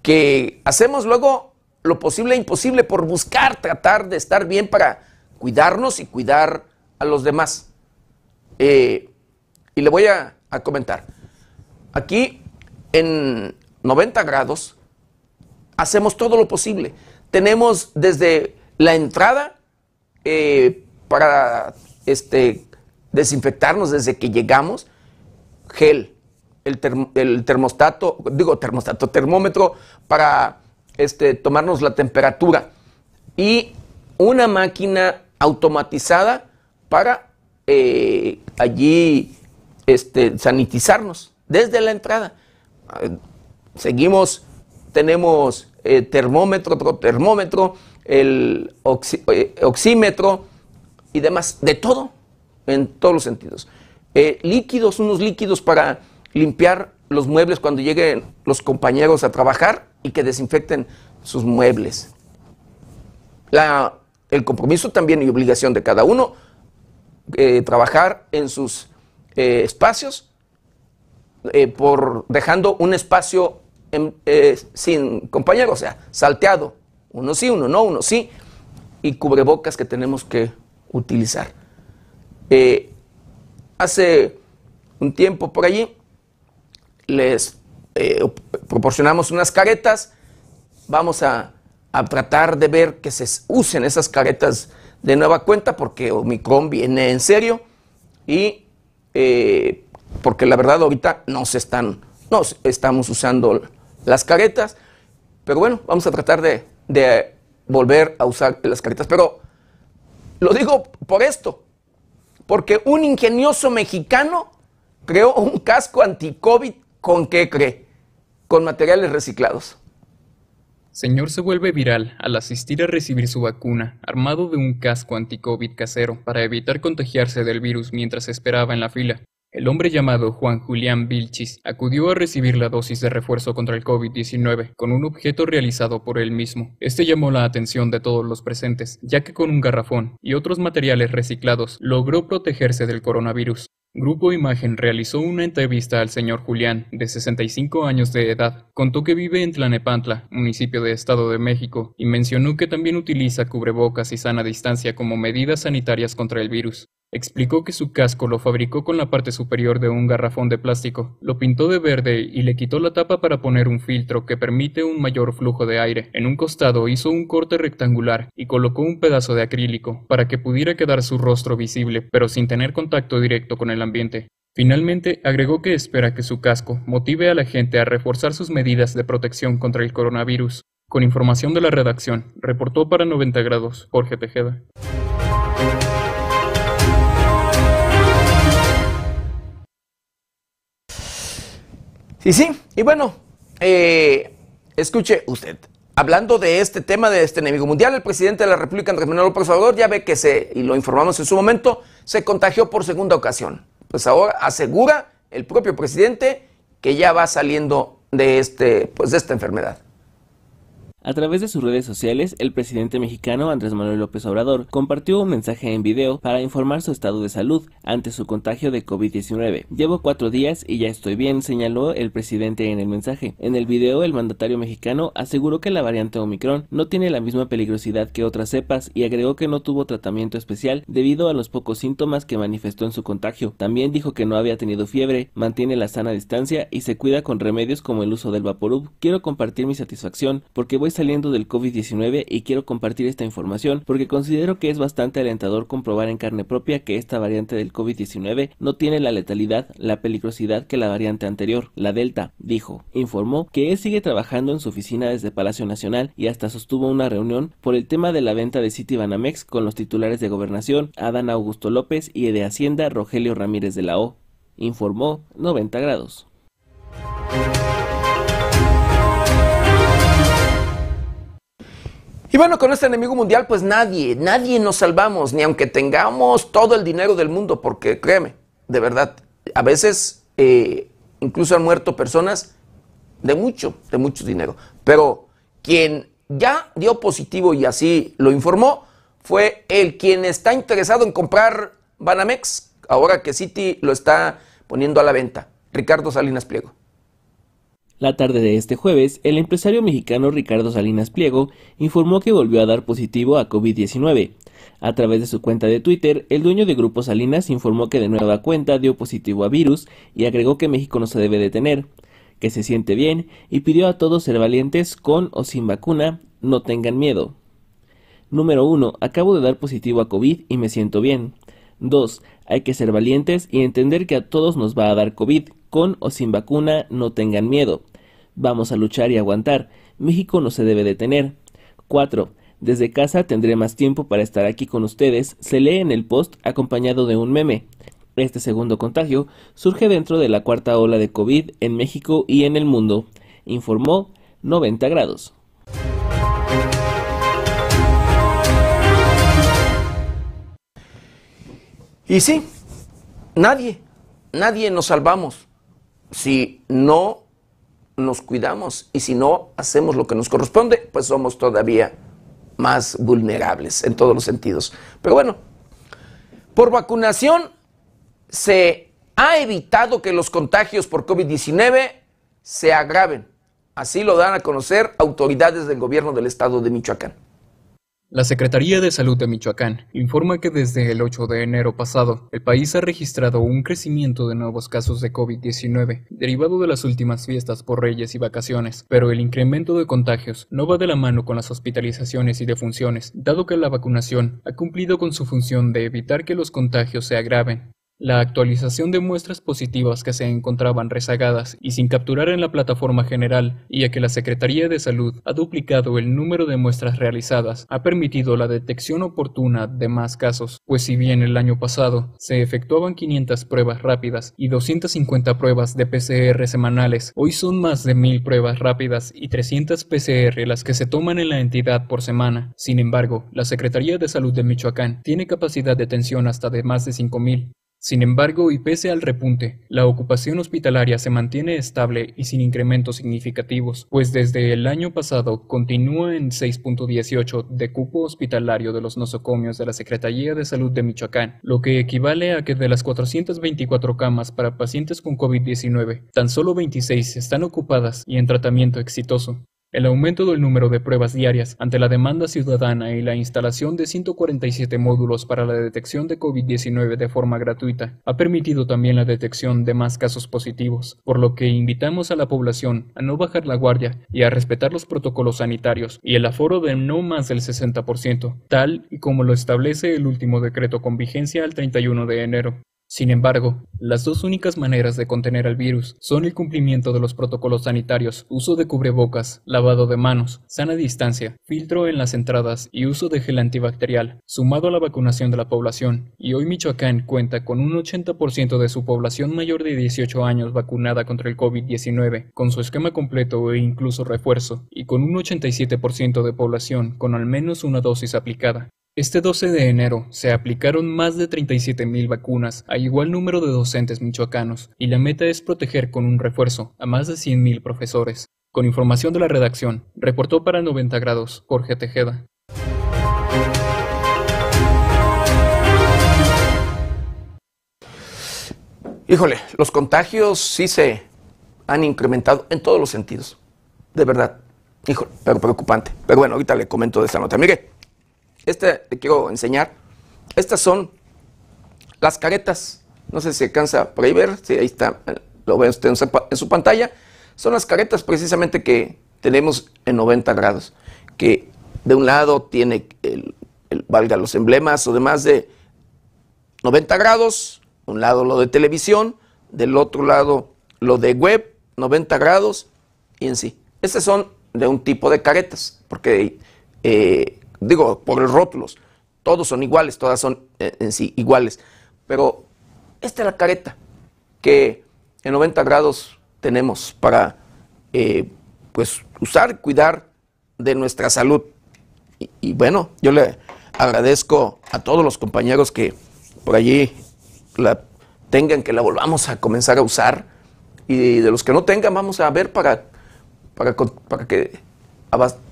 que hacemos luego lo posible e imposible por buscar, tratar de estar bien para cuidarnos y cuidar a los demás. Eh, y le voy a, comentar. Aquí en 90 grados hacemos todo lo posible. Tenemos desde la entrada eh, para este, desinfectarnos desde que llegamos, gel, el, el, termostato, digo termostato, termómetro para este, tomarnos la temperatura y una máquina automatizada para eh, allí este, sanitizarnos desde la entrada. Seguimos, tenemos eh, termómetro, termómetro, el eh, oxímetro y demás, de todo, en todos los sentidos. líquidos, unos líquidos para limpiar los muebles cuando lleguen los compañeros a trabajar y que desinfecten sus muebles. La, el compromiso también y obligación de cada uno, eh, trabajar en sus eh, espacios, eh, por dejando un espacio sin compañeros, o sea, salteado, uno sí, uno no, uno sí, y cubrebocas que tenemos que utilizar. hace un tiempo por allí les proporcionamos unas caretas, vamos a a tratar de ver que se usen esas caretas de nueva cuenta porque Omicron viene en serio y eh, porque la verdad ahorita no se están, no estamos usando las caretas, pero bueno, vamos a tratar de, de volver a usar las caretas. Pero lo digo por esto, porque un ingenioso mexicano creó un casco anti-COVID con qué cree? Con materiales reciclados. Señor se vuelve viral al asistir a recibir su vacuna, armado de un casco anti-COVID casero, para evitar contagiarse del virus mientras esperaba en la fila. El hombre llamado Juan Julián Vilchis acudió a recibir la dosis de refuerzo contra el COVID-19 con un objeto realizado por él mismo. Este llamó la atención de todos los presentes, ya que con un garrafón y otros materiales reciclados logró protegerse del coronavirus. Grupo Imagen realizó una entrevista al señor Julián, de 65 años de edad. Contó que vive en Tlanepantla, municipio de Estado de México, y mencionó que también utiliza cubrebocas y sana distancia como medidas sanitarias contra el virus. Explicó que su casco lo fabricó con la parte superior de un garrafón de plástico, lo pintó de verde y le quitó la tapa para poner un filtro que permite un mayor flujo de aire. En un costado hizo un corte rectangular y colocó un pedazo de acrílico para que pudiera quedar su rostro visible, pero sin tener contacto directo con el ambiente. Finalmente, agregó que espera que su casco motive a la gente a reforzar sus medidas de protección contra el coronavirus. Con información de la redacción, reportó para 90 grados Jorge Tejeda. Sí, sí, y bueno, eh, escuche usted, hablando de este tema de este enemigo mundial, el presidente de la República, Andrés Manuel López Obrador, ya ve que se, y lo informamos en su momento, se contagió por segunda ocasión. Pues ahora asegura el propio presidente que ya va saliendo de, este, pues de esta enfermedad. A través de sus redes sociales, el presidente mexicano Andrés Manuel López Obrador compartió un mensaje en video para informar su estado de salud ante su contagio de COVID-19. Llevo cuatro días y ya estoy bien, señaló el presidente en el mensaje. En el video, el mandatario mexicano aseguró que la variante Omicron no tiene la misma peligrosidad que otras cepas y agregó que no tuvo tratamiento especial debido a los pocos síntomas que manifestó en su contagio. También dijo que no había tenido fiebre, mantiene la sana distancia y se cuida con remedios como el uso del Vaporub. Quiero compartir mi satisfacción porque voy saliendo del COVID-19 y quiero compartir esta información porque considero que es bastante alentador comprobar en carne propia que esta variante del COVID-19 no tiene la letalidad, la peligrosidad que la variante anterior, la Delta, dijo. Informó que él sigue trabajando en su oficina desde Palacio Nacional y hasta sostuvo una reunión por el tema de la venta de City Banamex con los titulares de Gobernación, Adán Augusto López y de Hacienda, Rogelio Ramírez de la O. Informó 90 grados. Y bueno, con este enemigo mundial, pues nadie, nadie nos salvamos, ni aunque tengamos todo el dinero del mundo, porque créeme, de verdad, a veces eh, incluso han muerto personas de mucho, de mucho dinero. Pero quien ya dio positivo y así lo informó fue el quien está interesado en comprar Banamex, ahora que Citi lo está poniendo a la venta, Ricardo Salinas Pliego. La tarde de este jueves, el empresario mexicano Ricardo Salinas Pliego informó que volvió a dar positivo a COVID-19. A través de su cuenta de Twitter, el dueño de Grupo Salinas informó que de nueva cuenta dio positivo a virus y agregó que México no se debe detener, que se siente bien y pidió a todos ser valientes con o sin vacuna, no tengan miedo. Número 1. Acabo de dar positivo a COVID y me siento bien. 2. Hay que ser valientes y entender que a todos nos va a dar COVID, con o sin vacuna, no tengan miedo. Vamos a luchar y aguantar. México no se debe detener. 4. Desde casa tendré más tiempo para estar aquí con ustedes. Se lee en el post acompañado de un meme. Este segundo contagio surge dentro de la cuarta ola de COVID en México y en el mundo, informó 90 grados. Y sí, nadie, nadie nos salvamos si no nos cuidamos y si no hacemos lo que nos corresponde, pues somos todavía más vulnerables en todos los sentidos. Pero bueno, por vacunación se ha evitado que los contagios por COVID-19 se agraven. Así lo dan a conocer autoridades del gobierno del estado de Michoacán. La Secretaría de Salud de Michoacán informa que desde el 8 de enero pasado, el país ha registrado un crecimiento de nuevos casos de COVID-19, derivado de las últimas fiestas por reyes y vacaciones, pero el incremento de contagios no va de la mano con las hospitalizaciones y defunciones, dado que la vacunación ha cumplido con su función de evitar que los contagios se agraven. La actualización de muestras positivas que se encontraban rezagadas y sin capturar en la plataforma general, y a que la Secretaría de Salud ha duplicado el número de muestras realizadas, ha permitido la detección oportuna de más casos, pues si bien el año pasado se efectuaban 500 pruebas rápidas y 250 pruebas de PCR semanales, hoy son más de 1000 pruebas rápidas y 300 PCR las que se toman en la entidad por semana. Sin embargo, la Secretaría de Salud de Michoacán tiene capacidad de atención hasta de más de 5000, sin embargo, y pese al repunte, la ocupación hospitalaria se mantiene estable y sin incrementos significativos, pues desde el año pasado continúa en 6.18 de cupo hospitalario de los nosocomios de la Secretaría de Salud de Michoacán, lo que equivale a que de las 424 camas para pacientes con COVID-19, tan solo 26 están ocupadas y en tratamiento exitoso. El aumento del número de pruebas diarias ante la demanda ciudadana y la instalación de 147 módulos para la detección de COVID-19 de forma gratuita ha permitido también la detección de más casos positivos, por lo que invitamos a la población a no bajar la guardia y a respetar los protocolos sanitarios y el aforo de no más del 60%, tal y como lo establece el último decreto con vigencia al 31 de enero. Sin embargo, las dos únicas maneras de contener al virus son el cumplimiento de los protocolos sanitarios, uso de cubrebocas, lavado de manos, sana distancia, filtro en las entradas y uso de gel antibacterial, sumado a la vacunación de la población. Y hoy Michoacán cuenta con un 80% de su población mayor de 18 años vacunada contra el COVID-19, con su esquema completo e incluso refuerzo, y con un 87% de población con al menos una dosis aplicada. Este 12 de enero se aplicaron más de 37.000 vacunas a igual número de docentes michoacanos y la meta es proteger con un refuerzo a más de 100.000 profesores. Con información de la redacción, reportó para 90 grados Jorge Tejeda. Híjole, los contagios sí se han incrementado en todos los sentidos. De verdad. Híjole, pero preocupante. Pero bueno, ahorita le comento de esta nota. Mire, este le quiero enseñar. Estas son las caretas. No sé si se alcanza por ahí ver. Sí, ahí está. Lo ve usted en su pantalla. Son las caretas precisamente que tenemos en 90 grados. que de un lado tiene, el, valga los emblemas o demás de 90 grados, un lado lo de televisión, del otro lado lo de web, 90 grados y en sí. Estos son de un tipo de caretas, porque, eh, digo, por los rótulos, todos son iguales, todas son eh, en sí iguales, pero esta es la careta que en 90 grados tenemos para eh, pues usar, cuidar de nuestra salud. Y, bueno, yo le agradezco a todos los compañeros que por allí la tengan, que la volvamos a comenzar a usar. Y de los que no tengan, vamos a ver para, para, para que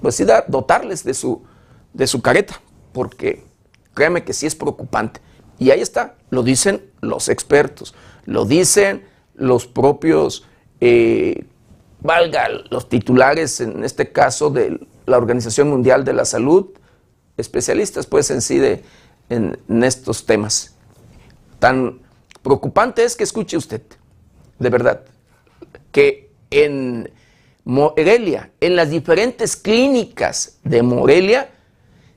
pues, dotarles de su, de su careta, porque créeme que sí es preocupante. Y ahí está, lo dicen los expertos, lo dicen los propios, eh, valga, los titulares, en este caso de la Organización Mundial de la Salud, especialistas pues en sí de, en, estos temas. Tan preocupante es que escuche usted, de verdad, que en Morelia, en las diferentes clínicas de Morelia,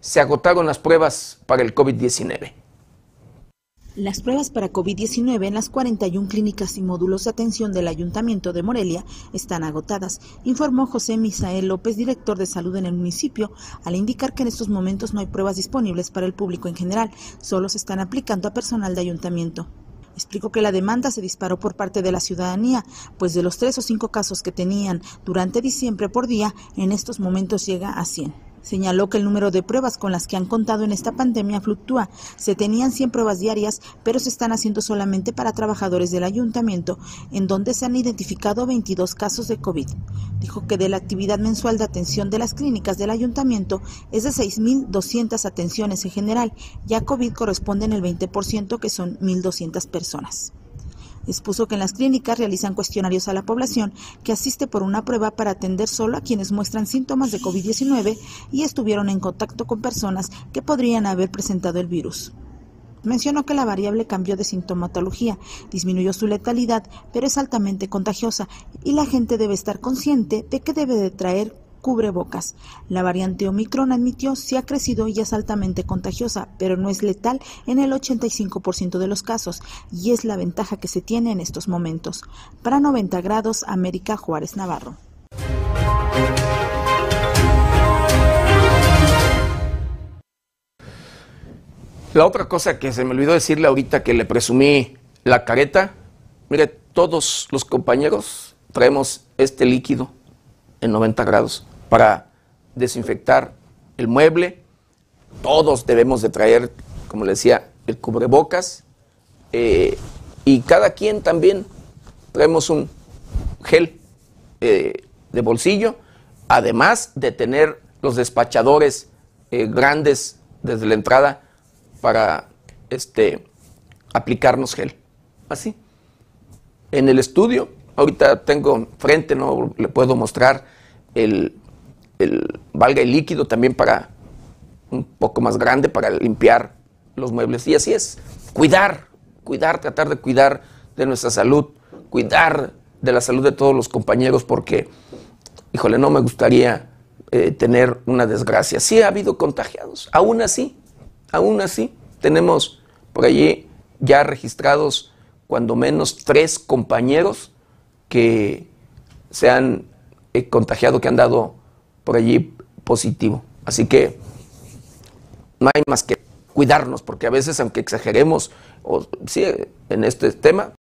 se agotaron las pruebas para el COVID-19. Las pruebas para COVID-19 en las 41 clínicas y módulos de atención del Ayuntamiento de Morelia están agotadas, informó José Misael López, director de salud en el municipio, al indicar que en estos momentos no hay pruebas disponibles para el público en general, solo se están aplicando a personal de ayuntamiento. Explicó que la demanda se disparó por parte de la ciudadanía, pues de los tres o cinco casos que tenían durante diciembre por día, en estos momentos llega a 100. Señaló que el número de pruebas con las que han contado en esta pandemia fluctúa. Se tenían 100 pruebas diarias, pero se están haciendo solamente para trabajadores del ayuntamiento, en donde se han identificado 22 casos de COVID. Dijo que de la actividad mensual de atención de las clínicas del ayuntamiento es de 6.200 atenciones en general, ya COVID corresponde en el 20%, que son 1.200 personas. Expuso que en las clínicas realizan cuestionarios a la población que asiste por una prueba para atender solo a quienes muestran síntomas de COVID-19 y estuvieron en contacto con personas que podrían haber presentado el virus. Mencionó que la variable cambió de sintomatología, disminuyó su letalidad, pero es altamente contagiosa y la gente debe estar consciente de que debe de traer cubrebocas. La variante Omicron admitió si ha crecido y es altamente contagiosa, pero no es letal en el 85% de los casos y es la ventaja que se tiene en estos momentos. Para 90 grados, América Juárez Navarro. La otra cosa que se me olvidó decirle ahorita que le presumí la careta, mire, todos los compañeros traemos este líquido en 90 grados para desinfectar el mueble. Todos debemos de traer, como le decía, el cubrebocas. Eh, y cada quien también traemos un gel eh, de bolsillo, además de tener los despachadores eh, grandes desde la entrada para este, aplicarnos gel. Así. En el estudio, ahorita tengo frente, no le puedo mostrar el, valga el líquido también para un poco más grande para limpiar los muebles. Y así es, cuidar, cuidar, tratar de cuidar de nuestra salud, cuidar de la salud de todos los compañeros porque, híjole, no me gustaría eh, tener una desgracia. Sí ha habido contagiados, aún así, aún así, tenemos por allí ya registrados cuando menos tres compañeros que se han eh, contagiado, que han dado por allí positivo. Así que no hay más que cuidarnos, porque a veces, aunque exageremos o, sí, en este tema,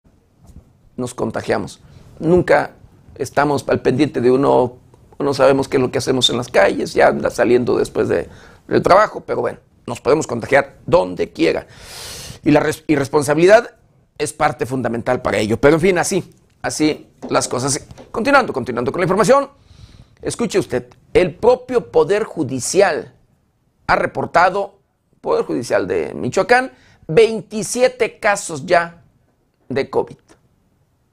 nos contagiamos. Nunca estamos al pendiente de uno, no sabemos qué es lo que hacemos en las calles, ya anda saliendo después de, del trabajo, pero bueno, nos podemos contagiar donde quiera. Y la irresponsabilidad es parte fundamental para ello. Pero en fin, así, así las cosas. Continuando, continuando con la información. Escuche usted, el propio Poder Judicial ha reportado, Poder Judicial de Michoacán, 27 casos ya de COVID.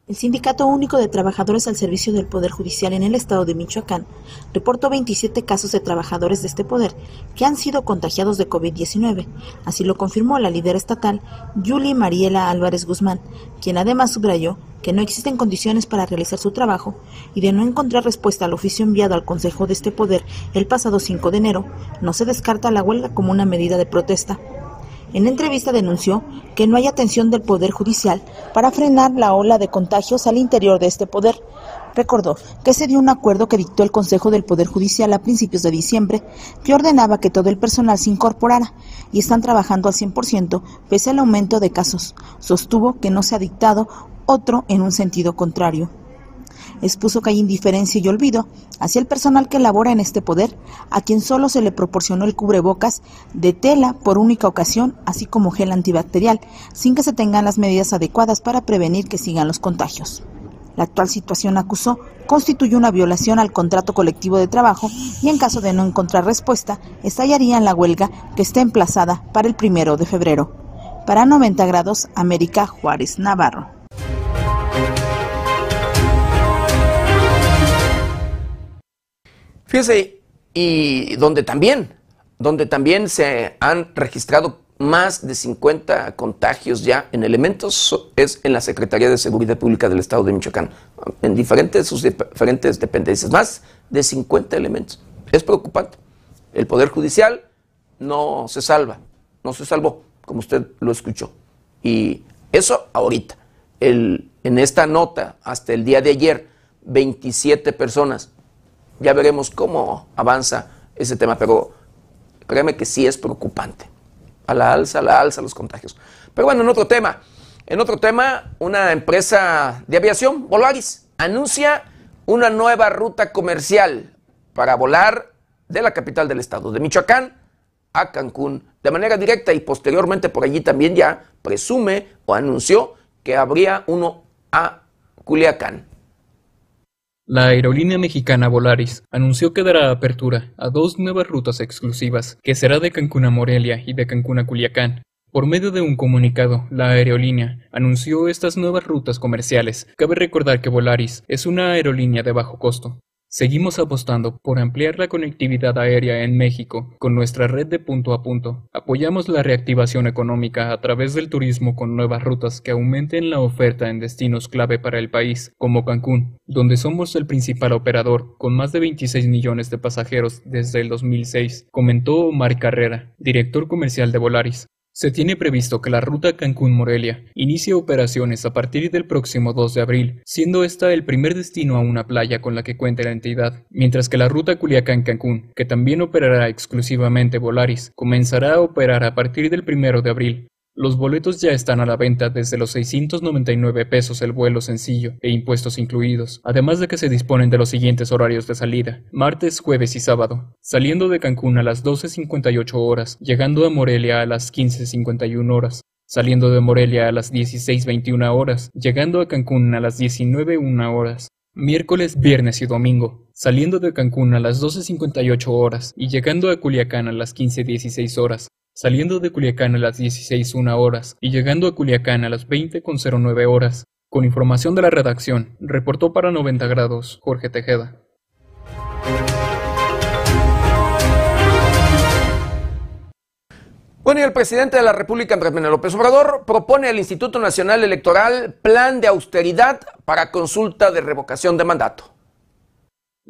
El Sindicato Único de Trabajadores al Servicio del Poder Judicial en el estado de Michoacán reportó 27 casos de trabajadores de este poder que han sido contagiados de COVID-19. Así lo confirmó la líder estatal, Julie Mariela Álvarez Guzmán, quien además subrayó que no existen condiciones para realizar su trabajo y de no encontrar respuesta al oficio enviado al Consejo de este poder el pasado 5 de enero, no se descarta la huelga como una medida de protesta. En entrevista denunció que no hay atención del Poder Judicial para frenar la ola de contagios al interior de este poder. Recordó que se dio un acuerdo que dictó el Consejo del Poder Judicial a principios de diciembre que ordenaba que todo el personal se incorporara y están trabajando al 100% pese al aumento de casos. Sostuvo que no se ha dictado otro en un sentido contrario expuso que hay indiferencia y olvido hacia el personal que labora en este poder, a quien solo se le proporcionó el cubrebocas de tela por única ocasión, así como gel antibacterial, sin que se tengan las medidas adecuadas para prevenir que sigan los contagios. La actual situación, acusó, constituye una violación al contrato colectivo de trabajo y en caso de no encontrar respuesta, estallaría en la huelga que está emplazada para el primero de febrero. Para 90 grados, América Juárez Navarro. Fíjese, y donde también, donde también se han registrado más de 50 contagios ya en elementos es en la Secretaría de Seguridad Pública del Estado de Michoacán, en diferentes, sus diferentes dependencias, más de 50 elementos. Es preocupante. El Poder Judicial no se salva, no se salvó, como usted lo escuchó. Y eso ahorita. El, en esta nota, hasta el día de ayer, 27 personas ya veremos cómo avanza ese tema, pero créeme que sí es preocupante. A la alza, a la alza los contagios. Pero bueno, en otro tema, en otro tema, una empresa de aviación, Volaris, anuncia una nueva ruta comercial para volar de la capital del estado, de Michoacán a Cancún, de manera directa y posteriormente por allí también ya presume o anunció que habría uno a Culiacán. La aerolínea mexicana Volaris anunció que dará apertura a dos nuevas rutas exclusivas, que será de Cancún a Morelia y de Cancún a Culiacán. Por medio de un comunicado, la aerolínea anunció estas nuevas rutas comerciales. Cabe recordar que Volaris es una aerolínea de bajo costo, Seguimos apostando por ampliar la conectividad aérea en México con nuestra red de punto a punto. Apoyamos la reactivación económica a través del turismo con nuevas rutas que aumenten la oferta en destinos clave para el país, como Cancún, donde somos el principal operador con más de 26 millones de pasajeros desde el 2006, comentó Omar Carrera, director comercial de Volaris. Se tiene previsto que la ruta Cancún-Morelia inicie operaciones a partir del próximo 2 de abril, siendo esta el primer destino a una playa con la que cuente la entidad, mientras que la ruta Culiacán-Cancún, que también operará exclusivamente Volaris, comenzará a operar a partir del 1 de abril, los boletos ya están a la venta desde los 699 pesos el vuelo sencillo e impuestos incluidos, además de que se disponen de los siguientes horarios de salida, martes, jueves y sábado, saliendo de Cancún a las 12.58 horas, llegando a Morelia a las 15.51 horas, saliendo de Morelia a las 16.21 horas, llegando a Cancún a las 19.01 horas, miércoles, viernes y domingo, saliendo de Cancún a las 12.58 horas y llegando a Culiacán a las 15.16 horas, saliendo de Culiacán a las 16.01 horas y llegando a Culiacán a las 20.09 horas. Con información de la redacción, reportó para 90 grados Jorge Tejeda. Bueno, y el presidente de la República, Andrés Manuel López Obrador, propone al Instituto Nacional Electoral plan de austeridad para consulta de revocación de mandato.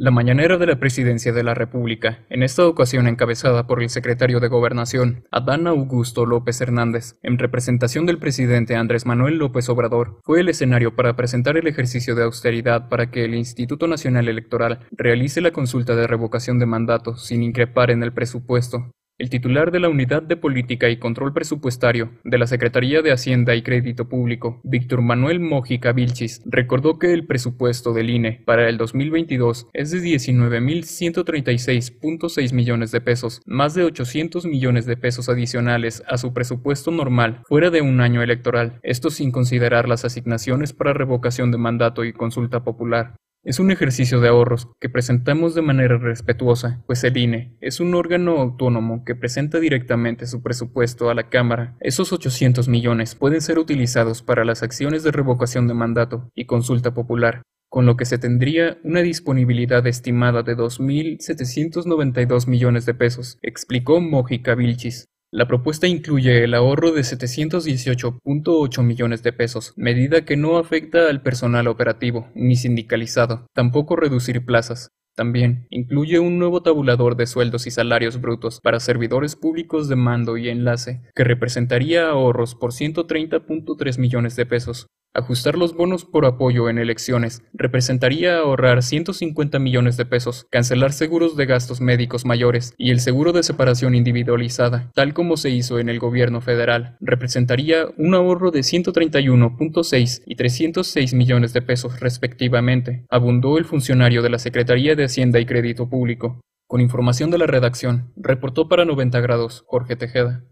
La mañanera de la Presidencia de la República, en esta ocasión encabezada por el secretario de Gobernación, Adán Augusto López Hernández, en representación del presidente Andrés Manuel López Obrador, fue el escenario para presentar el ejercicio de austeridad para que el Instituto Nacional Electoral realice la consulta de revocación de mandato sin increpar en el presupuesto, el titular de la Unidad de Política y Control Presupuestario de la Secretaría de Hacienda y Crédito Público, Víctor Manuel Mójica Vilchis, recordó que el presupuesto del INE para el 2022 es de 19.136.6 millones de pesos, más de 800 millones de pesos adicionales a su presupuesto normal fuera de un año electoral, esto sin considerar las asignaciones para revocación de mandato y consulta popular. Es un ejercicio de ahorros que presentamos de manera respetuosa, pues el INE es un órgano autónomo que presenta directamente su presupuesto a la Cámara. Esos 800 millones pueden ser utilizados para las acciones de revocación de mandato y consulta popular, con lo que se tendría una disponibilidad estimada de 2.792 millones de pesos, explicó Mojica Vilchis. La propuesta incluye el ahorro de 718.8 millones de pesos, medida que no afecta al personal operativo ni sindicalizado, tampoco reducir plazas. También incluye un nuevo tabulador de sueldos y salarios brutos para servidores públicos de mando y enlace, que representaría ahorros por 130.3 millones de pesos, Ajustar los bonos por apoyo en elecciones representaría ahorrar 150 millones de pesos, cancelar seguros de gastos médicos mayores y el seguro de separación individualizada, tal como se hizo en el gobierno federal, representaría un ahorro de 131.6 y 306 millones de pesos respectivamente, abundó el funcionario de la Secretaría de Hacienda y Crédito Público. Con información de la redacción, reportó para 90 grados Jorge Tejeda.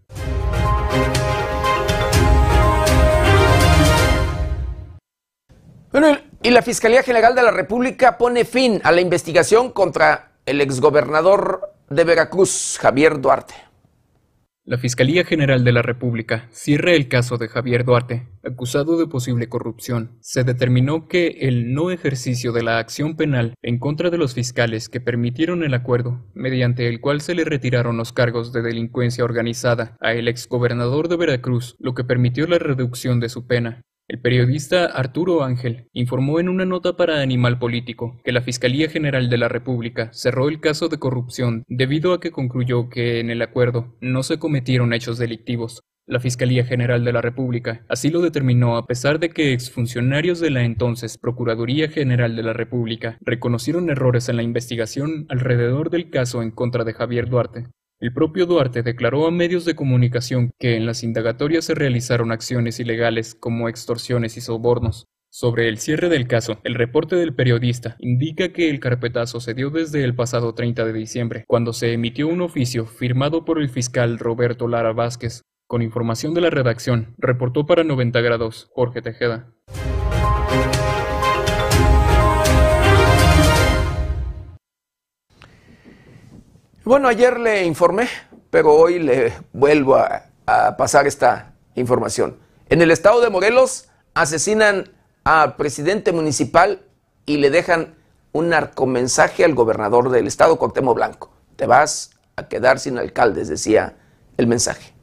Y la Fiscalía General de la República pone fin a la investigación contra el exgobernador de Veracruz, Javier Duarte. La Fiscalía General de la República cierra el caso de Javier Duarte, acusado de posible corrupción. Se determinó que el no ejercicio de la acción penal en contra de los fiscales que permitieron el acuerdo, mediante el cual se le retiraron los cargos de delincuencia organizada a el exgobernador de Veracruz, lo que permitió la reducción de su pena. El periodista Arturo Ángel informó en una nota para Animal Político que la Fiscalía General de la República cerró el caso de corrupción debido a que concluyó que en el acuerdo no se cometieron hechos delictivos. La Fiscalía General de la República así lo determinó a pesar de que exfuncionarios de la entonces Procuraduría General de la República reconocieron errores en la investigación alrededor del caso en contra de Javier Duarte. El propio Duarte declaró a medios de comunicación que en las indagatorias se realizaron acciones ilegales como extorsiones y sobornos. Sobre el cierre del caso, el reporte del periodista indica que el carpetazo se dio desde el pasado 30 de diciembre, cuando se emitió un oficio firmado por el fiscal Roberto Lara Vázquez. Con información de la redacción, reportó para 90 grados Jorge Tejeda. Bueno, ayer le informé, pero hoy le vuelvo a, pasar esta información. En el estado de Morelos asesinan al presidente municipal y le dejan un narcomensaje al gobernador del estado, Cuauhtémoc Blanco. Te vas a quedar sin alcaldes, decía el mensaje.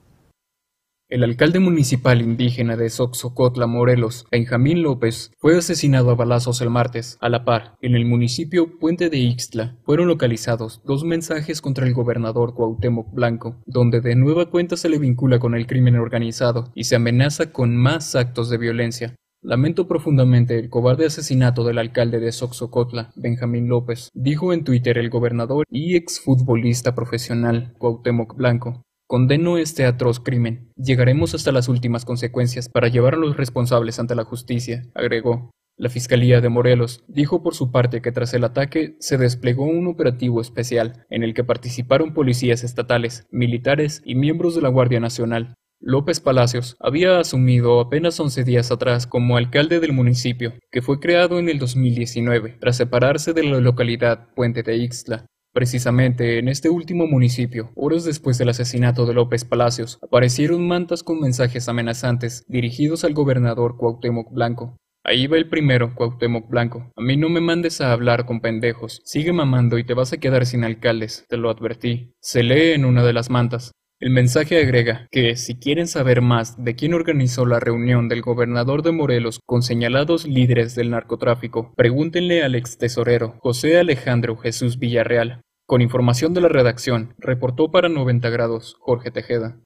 El alcalde municipal indígena de Soxocotla, Morelos, Benjamín López, fue asesinado a balazos el martes. A la par, en el municipio Puente de Ixtla, fueron localizados dos mensajes contra el gobernador Cuauhtémoc Blanco, donde de nueva cuenta se le vincula con el crimen organizado y se amenaza con más actos de violencia. Lamento profundamente el cobarde asesinato del alcalde de Soxocotla, Benjamín López, dijo en Twitter el gobernador y exfutbolista profesional Cuauhtémoc Blanco. Condeno este atroz crimen. Llegaremos hasta las últimas consecuencias para llevar a los responsables ante la justicia, agregó. La Fiscalía de Morelos dijo por su parte que tras el ataque se desplegó un operativo especial en el que participaron policías estatales, militares y miembros de la Guardia Nacional. López Palacios había asumido apenas 11 días atrás como alcalde del municipio, que fue creado en el 2019 tras separarse de la localidad Puente de Ixtla. Precisamente en este último municipio, horas después del asesinato de López Palacios, aparecieron mantas con mensajes amenazantes dirigidos al gobernador Cuauhtémoc Blanco. Ahí va el primero, Cuauhtémoc Blanco. A mí no me mandes a hablar con pendejos. Sigue mamando y te vas a quedar sin alcaldes, te lo advertí. Se lee en una de las mantas. El mensaje agrega que si quieren saber más de quién organizó la reunión del gobernador de Morelos con señalados líderes del narcotráfico, pregúntenle al ex tesorero José Alejandro Jesús Villarreal. Con información de la redacción, reportó para 90 grados Jorge Tejeda.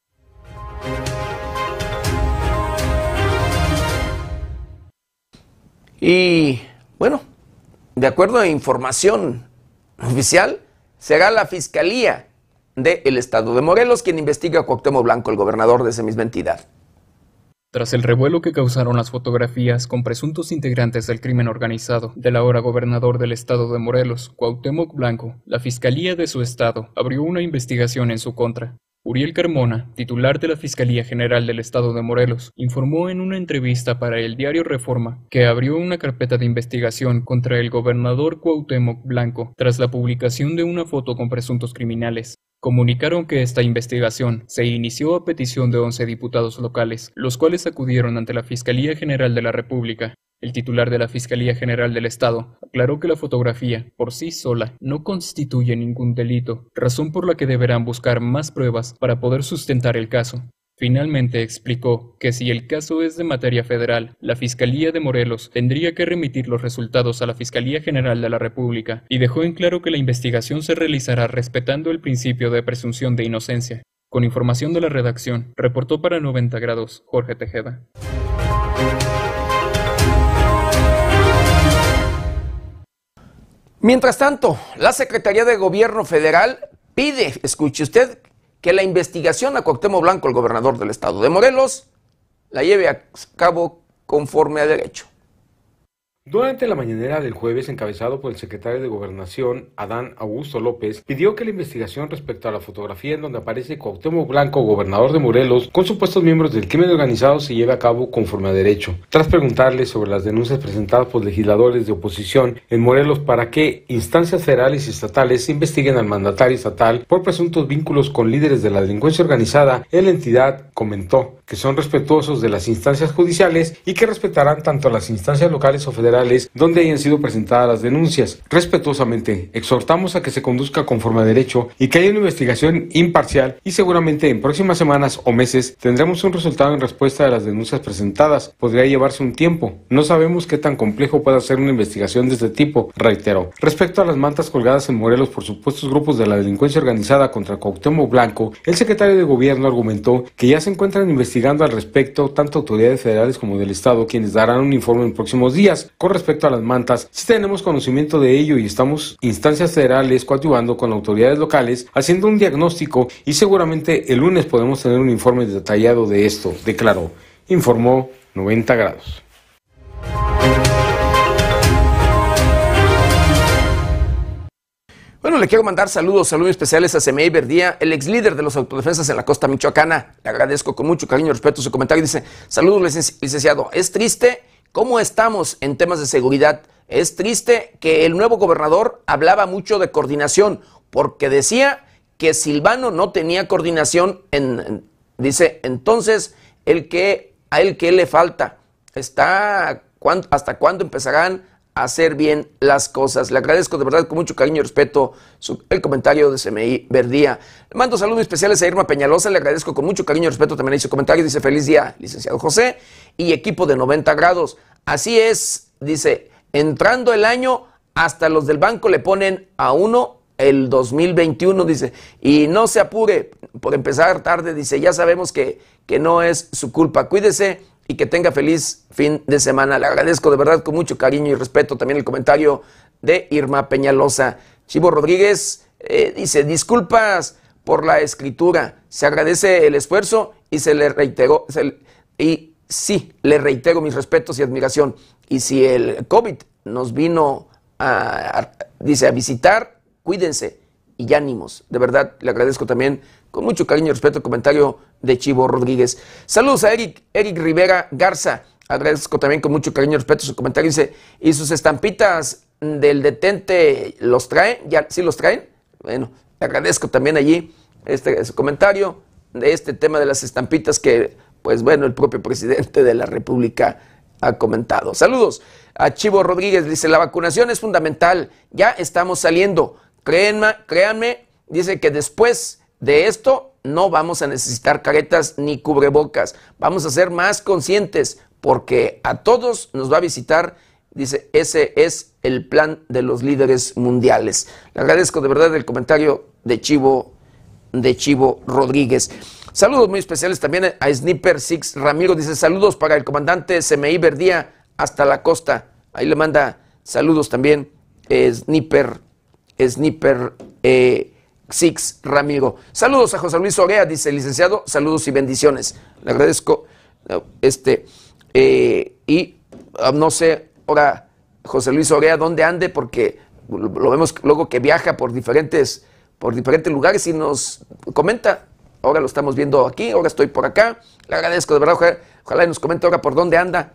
Y bueno, de acuerdo a información oficial, será la Fiscalía del Estado de Morelos quien investiga a Cuauhtémoc Blanco, el gobernador de esa misma entidad. Tras el revuelo que causaron las fotografías con presuntos integrantes del crimen organizado del ahora gobernador del estado de Morelos, Cuauhtémoc Blanco, la Fiscalía de su estado abrió una investigación en su contra. Uriel Carmona, titular de la Fiscalía General del Estado de Morelos, informó en una entrevista para el diario Reforma que abrió una carpeta de investigación contra el gobernador Cuauhtémoc Blanco tras la publicación de una foto con presuntos criminales. Comunicaron que esta investigación se inició a petición de 11 diputados locales, los cuales acudieron ante la Fiscalía General de la República. El titular de la Fiscalía General del Estado aclaró que la fotografía, por sí sola, no constituye ningún delito, razón por la que deberán buscar más pruebas para poder sustentar el caso. Finalmente explicó que si el caso es de materia federal, la Fiscalía de Morelos tendría que remitir los resultados a la Fiscalía General de la República y dejó en claro que la investigación se realizará respetando el principio de presunción de inocencia. Con información de la redacción, reportó para 90 grados Jorge Tejeda. Mientras tanto, la Secretaría de Gobierno Federal pide, escuche usted, que la investigación a Cuauhtémoc Blanco, el gobernador del estado de Morelos, la lleve a cabo conforme a derecho. Durante la mañanera del jueves, encabezado por el secretario de Gobernación, Adán Augusto López, pidió que la investigación respecto a la fotografía en donde aparece Cuauhtémoc Blanco, gobernador de Morelos, con supuestos miembros del crimen organizado, se lleve a cabo conforme a derecho. Tras preguntarle sobre las denuncias presentadas por legisladores de oposición en Morelos para que instancias federales y estatales investiguen al mandatario estatal por presuntos vínculos con líderes de la delincuencia organizada, la entidad comentó que son respetuosos de las instancias judiciales y que respetarán tanto las instancias locales o federales donde hayan sido presentadas las denuncias. Respetuosamente, exhortamos a que se conduzca conforme a derecho y que haya una investigación imparcial y seguramente en próximas semanas o meses tendremos un resultado en respuesta a las denuncias presentadas. Podría llevarse un tiempo. No sabemos qué tan complejo puede ser una investigación de este tipo, reiteró. Respecto a las mantas colgadas en Morelos por supuestos grupos de la delincuencia organizada contra Cuauhtémoc Blanco, el secretario de gobierno argumentó que ya se encuentran investigando investigando al respecto tanto autoridades federales como del Estado, quienes darán un informe en próximos días. Con respecto a las mantas, si tenemos conocimiento de ello y estamos instancias federales coadyuvando con autoridades locales, haciendo un diagnóstico y seguramente el lunes podemos tener un informe detallado de esto, declaró. Informó 90 grados. Bueno, le quiero mandar saludos, saludos especiales a Semei Verdía, el ex líder de los autodefensas en la costa michoacana. Le agradezco con mucho cariño y respeto su comentario. Dice, saludos licenciado, es triste cómo estamos en temas de seguridad. Es triste que el nuevo gobernador hablaba mucho de coordinación, porque decía que Silvano no tenía coordinación en, dice, entonces, el que, a él que le falta, está, ¿hasta cuándo empezarán hacer bien las cosas. Le agradezco de verdad con mucho cariño y respeto el comentario de CMI Verdía. Le mando saludos especiales a Irma Peñalosa, le agradezco con mucho cariño y respeto también ahí su comentario. Dice feliz día, licenciado José, y equipo de 90 grados. Así es, dice, entrando el año, hasta los del banco le ponen a uno el 2021, dice, y no se apure por empezar tarde, dice, ya sabemos que, que no es su culpa. Cuídese y que tenga feliz fin de semana. Le agradezco de verdad con mucho cariño y respeto también el comentario de Irma Peñalosa. Chivo Rodríguez eh, dice, disculpas por la escritura, se agradece el esfuerzo y se le reiteró, y sí, le reitero mis respetos y admiración. Y si el COVID nos vino a, dice, a visitar, cuídense y ánimos. De verdad, le agradezco también con mucho cariño y respeto el comentario de Chivo Rodríguez. Saludos a Eric, Eric Rivera Garza. Agradezco también con mucho cariño y respeto su comentario. Dice, ¿y sus estampitas del detente los traen? ¿Ya sí los traen? Bueno, agradezco también allí este su comentario de este tema de las estampitas que, pues bueno, el propio presidente de la República ha comentado. Saludos a Chivo Rodríguez. Dice, la vacunación es fundamental. Ya estamos saliendo. Créanme, créanme, dice que después de esto no vamos a necesitar caretas ni cubrebocas. Vamos a ser más conscientes porque a todos nos va a visitar. Dice, ese es el plan de los líderes mundiales. Le agradezco de verdad el comentario de Chivo, de Chivo Rodríguez. Saludos muy especiales también a Sniper Six Ramiro. Dice, saludos para el comandante CMI Verdía hasta la costa. Ahí le manda saludos también eh, Sniper, Sniper eh, Six Ramiro. Saludos a José Luis Orea, dice el licenciado, saludos y bendiciones. Le agradezco. Este, eh, y ah, no sé, ahora José Luis Orea, dónde ande, porque lo vemos luego que viaja por diferentes, por diferentes lugares y nos comenta. Ahora lo estamos viendo aquí, ahora estoy por acá. Le agradezco de verdad, ojalá, ojalá nos comente ahora por dónde anda,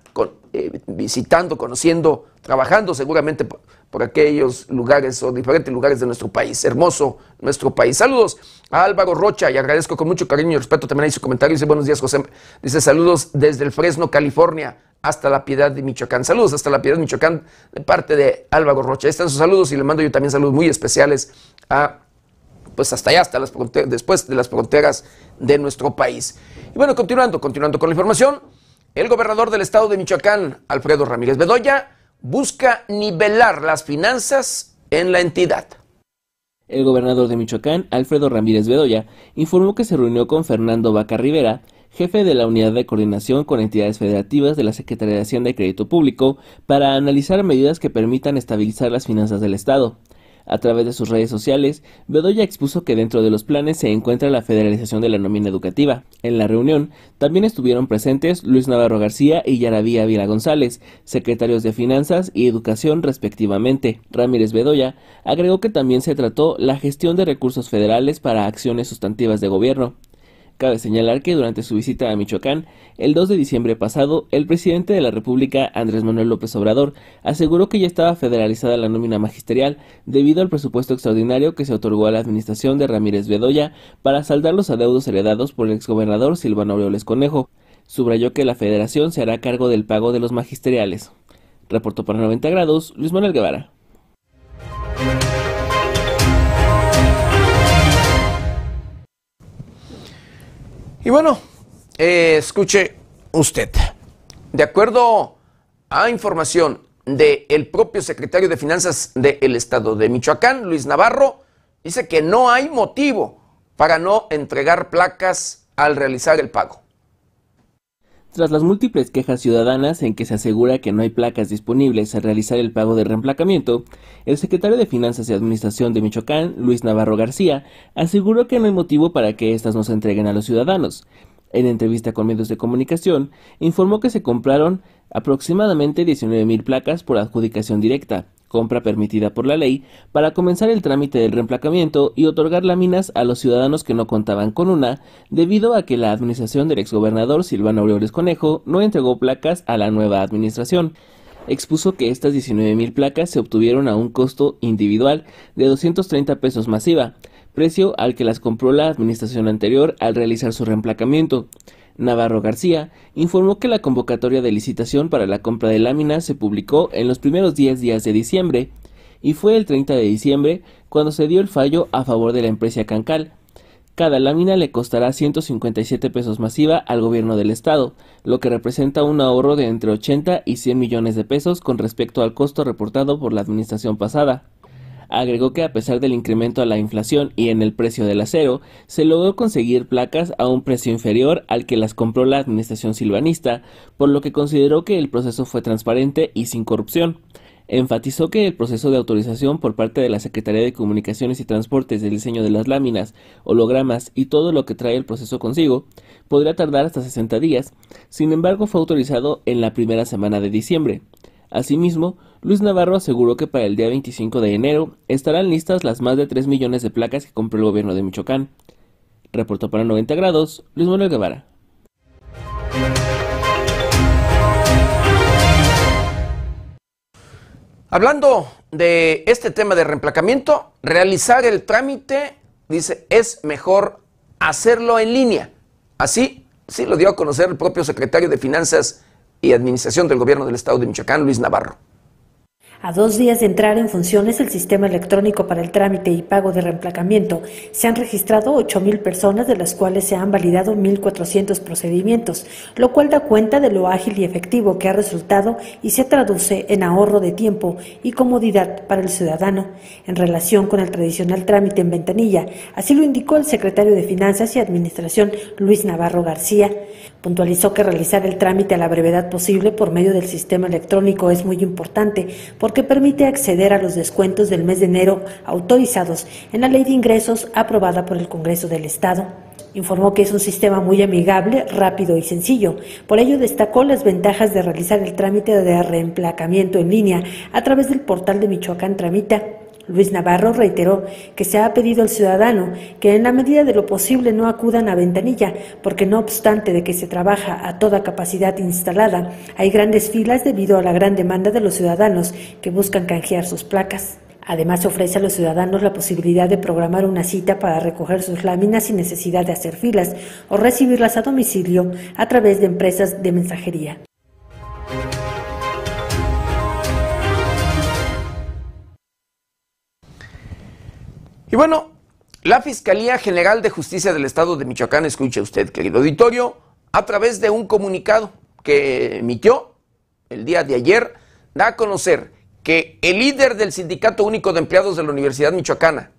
eh, visitando, conociendo, trabajando seguramente por, por, aquellos lugares o diferentes lugares de nuestro país. Hermoso nuestro país. Saludos a Álvaro Rocha y agradezco con mucho cariño y respeto también ahí su comentario. Dice buenos días, José. Dice saludos desde el Fresno, California hasta la Piedad de Michoacán. Saludos hasta la Piedad de Michoacán de parte de Álvaro Rocha. Ahí están sus saludos y le mando yo también saludos muy especiales a, pues hasta allá, hasta las después de las fronteras de nuestro país. Y bueno, continuando, continuando con la información, el gobernador del estado de Michoacán, Alfredo Ramírez Bedoya, busca nivelar las finanzas en la entidad. El gobernador de Michoacán, Alfredo Ramírez Bedoya, informó que se reunió con Fernando Vaca Rivera, jefe de la Unidad de Coordinación con Entidades Federativas de la Secretaría de Hacienda y Crédito Público, para analizar medidas que permitan estabilizar las finanzas del Estado. A través de sus redes sociales, Bedoya expuso que dentro de los planes se encuentra la federalización de la nómina educativa. En la reunión también estuvieron presentes Luis Navarro García y Yaraví Ávila González, secretarios de Finanzas y Educación respectivamente. Ramírez Bedoya agregó que también se trató la gestión de recursos federales para acciones sustantivas de gobierno. Cabe señalar que durante su visita a Michoacán, el 2 de diciembre pasado, el presidente de la República, Andrés Manuel López Obrador, aseguró que ya estaba federalizada la nómina magisterial debido al presupuesto extraordinario que se otorgó a la administración de Ramírez Bedoya para saldar los adeudos heredados por el exgobernador Silvano Aureoles Conejo. Subrayó que la federación se hará cargo del pago de los magisteriales. Reportó para 90 grados Luis Manuel Guevara. Y bueno, eh, escuche usted. De acuerdo a información del propio secretario de Finanzas del Estado de Michoacán, Luis Navarro, dice que no hay motivo para no entregar placas al realizar el pago. Tras las múltiples quejas ciudadanas en que se asegura que no hay placas disponibles al realizar el pago de reemplacamiento, el secretario de Finanzas y Administración de Michoacán, Luis Navarro García, aseguró que no hay motivo para que éstas no se entreguen a los ciudadanos. En entrevista con medios de comunicación, informó que se compraron aproximadamente 19.000 placas por adjudicación directa, compra permitida por la ley, para comenzar el trámite del reemplacamiento y otorgar láminas a los ciudadanos que no contaban con una, debido a que la administración del exgobernador Silvano Aureoles Conejo no entregó placas a la nueva administración. Expuso que estas 19.000 placas se obtuvieron a un costo individual de 230 pesos masiva, precio al que las compró la administración anterior al realizar su reemplacamiento. Navarro García informó que la convocatoria de licitación para la compra de láminas se publicó en los primeros 10 días de diciembre y fue el 30 de diciembre cuando se dio el fallo a favor de la empresa Cancal. Cada lámina le costará 157 pesos masiva al gobierno del estado, lo que representa un ahorro de entre 80 y 100 millones de pesos con respecto al costo reportado por la administración pasada. Agregó que a pesar del incremento a la inflación y en el precio del acero, se logró conseguir placas a un precio inferior al que las compró la administración silvanista, por lo que consideró que el proceso fue transparente y sin corrupción. Enfatizó que el proceso de autorización por parte de la Secretaría de Comunicaciones y Transportes del diseño de las láminas, hologramas y todo lo que trae el proceso consigo podría tardar hasta 60 días, sin embargo fue autorizado en la primera semana de diciembre. Asimismo, Luis Navarro aseguró que para el día 25 de enero estarán listas las más de 3 millones de placas que compró el gobierno de Michoacán. Reportó para 90 grados Luis Manuel Guevara. Hablando de este tema de reemplacamiento, realizar el trámite, dice, es mejor hacerlo en línea. Así, sí lo dio a conocer el propio secretario de Finanzas y Administración del Gobierno del Estado de Michoacán, Luis Navarro. A dos días de entrar en funciones el sistema electrónico para el trámite y pago de reemplacamiento, se han registrado 8.000 personas, de las cuales se han validado 1.400 procedimientos, lo cual da cuenta de lo ágil y efectivo que ha resultado y se traduce en ahorro de tiempo y comodidad para el ciudadano en relación con el tradicional trámite en ventanilla. Así lo indicó el secretario de Finanzas y Administración, Luis Navarro García. Puntualizó que realizar el trámite a la brevedad posible por medio del sistema electrónico es muy importante porque permite acceder a los descuentos del mes de enero autorizados en la Ley de Ingresos aprobada por el Congreso del Estado. Informó que es un sistema muy amigable, rápido y sencillo. Por ello destacó las ventajas de realizar el trámite de reemplacamiento en línea a través del portal de Michoacán Tramita Luis Navarro reiteró que se ha pedido al ciudadano que en la medida de lo posible no acudan a ventanilla, porque no obstante de que se trabaja a toda capacidad instalada, hay grandes filas debido a la gran demanda de los ciudadanos que buscan canjear sus placas. Además, ofrece a los ciudadanos la posibilidad de programar una cita para recoger sus láminas sin necesidad de hacer filas o recibirlas a domicilio a través de empresas de mensajería. Y bueno, la Fiscalía General de Justicia del Estado de Michoacán, escuche usted, querido auditorio, a través de un comunicado que emitió el día de ayer, da a conocer que el líder del Sindicato Único de Empleados de la Universidad Michoacana,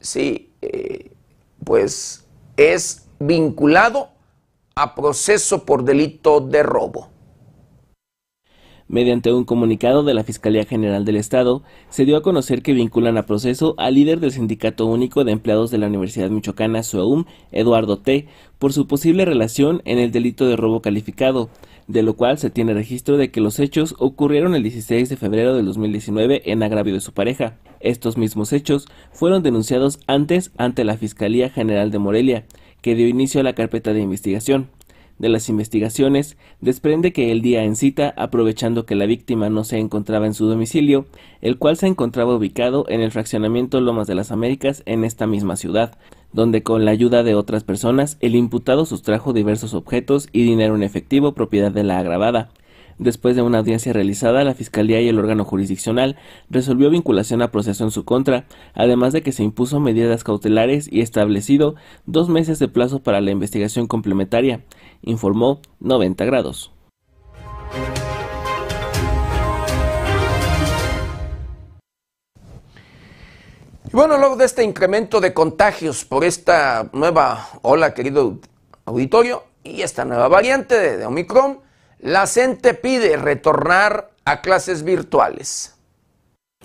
sí, eh, pues es vinculado a proceso por delito de robo. Mediante un comunicado de la Fiscalía General del Estado, se dio a conocer que vinculan a proceso al líder del Sindicato Único de Empleados de la Universidad Michoacana, SUEUM, Eduardo T., por su posible relación en el delito de robo calificado, de lo cual se tiene registro de que los hechos ocurrieron el 16 de febrero del 2019 en agravio de su pareja. Estos mismos hechos fueron denunciados antes ante la Fiscalía General de Morelia, que dio inicio a la carpeta de investigación de las investigaciones desprende que el día en cita, aprovechando que la víctima no se encontraba en su domicilio, el cual se encontraba ubicado en el fraccionamiento Lomas de las Américas en esta misma ciudad, donde con la ayuda de otras personas el imputado sustrajo diversos objetos y dinero en efectivo propiedad de la agravada, Después de una audiencia realizada, la Fiscalía y el órgano jurisdiccional resolvió vinculación a proceso en su contra, además de que se impuso medidas cautelares y establecido dos meses de plazo para la investigación complementaria, informó 90 grados. Y bueno, luego de este incremento de contagios por esta nueva ola, querido auditorio, y esta nueva variante de, Omicron, la CENTE pide retornar a clases virtuales.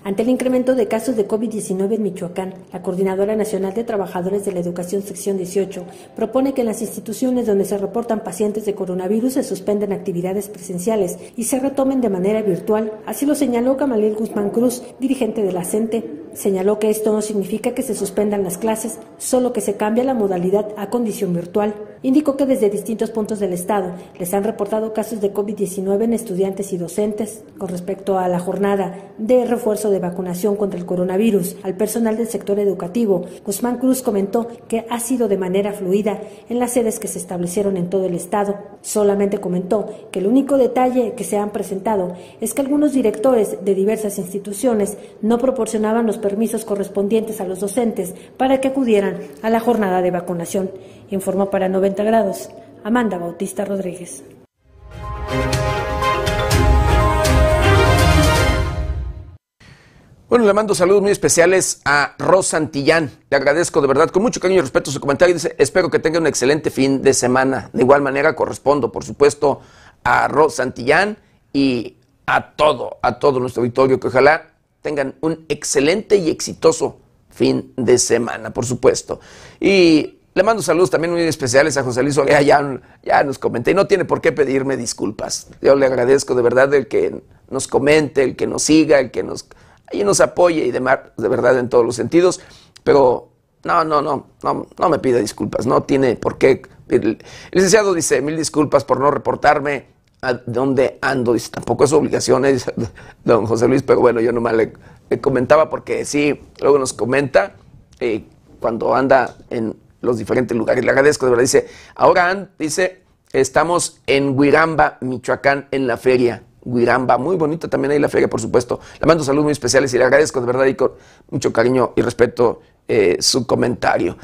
Ante el incremento de casos de COVID-19 en Michoacán, la Coordinadora Nacional de Trabajadores de la Educación Sección 18 propone que en las instituciones donde se reportan pacientes de coronavirus se suspendan actividades presenciales y se retomen de manera virtual. Así lo señaló Camaliel Guzmán Cruz, dirigente de la CENTE. Señaló que esto no significa que se suspendan las clases, solo que se cambia la modalidad a condición virtual. Indicó que desde distintos puntos del Estado les han reportado casos de COVID-19 en estudiantes y docentes. Con respecto a la jornada de refuerzo de vacunación contra el coronavirus al personal del sector educativo, Guzmán Cruz comentó que ha sido de manera fluida en las sedes que se establecieron en todo el Estado. Solamente comentó que el único detalle que se han presentado es que algunos directores de diversas instituciones no proporcionaban los permisos correspondientes a los docentes para que acudieran a la jornada de vacunación, informó para 90 grados Amanda Bautista Rodríguez. Bueno, le mando saludos muy especiales a Ros Santillán. Le agradezco de verdad, con mucho cariño y respeto su comentario. Dice, espero que tenga un excelente fin de semana. De igual manera correspondo, por supuesto, a Ros Santillán y a todo, a todo nuestro auditorio, que ojalá tengan un excelente y exitoso fin de semana, por supuesto. Y le mando saludos también muy especiales a José Luis Olea, ya, ya nos comenté, y no tiene por qué pedirme disculpas. Yo le agradezco de verdad el que nos comente, el que nos siga, el que nos, ahí nos apoye y demás, de verdad en todos los sentidos, pero no, no, no, no, no me pida disculpas, no tiene por qué. El licenciado dice, mil disculpas por no reportarme a dónde ando, dice, tampoco es obligación, ¿eh? *laughs* don José Luis, pero bueno, yo nomás le, comentaba porque sí, luego nos comenta eh, cuando anda en los diferentes lugares. Le agradezco, de verdad. Dice, ahora, dice, estamos en Huiramba, Michoacán, en la feria. Huiramba, muy bonita también ahí la feria, por supuesto. Le mando saludos muy especiales y le agradezco de verdad y con mucho cariño y respeto eh, su comentario.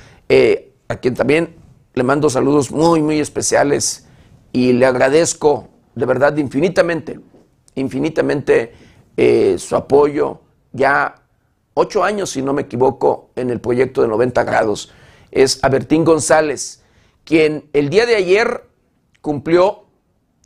a quien también le mando saludos muy, muy especiales y le agradezco de verdad infinitamente, infinitamente eh, su apoyo. Ya ocho años, si no me equivoco, en el proyecto de 90 grados. Es Abertín González, quien el día de ayer cumplió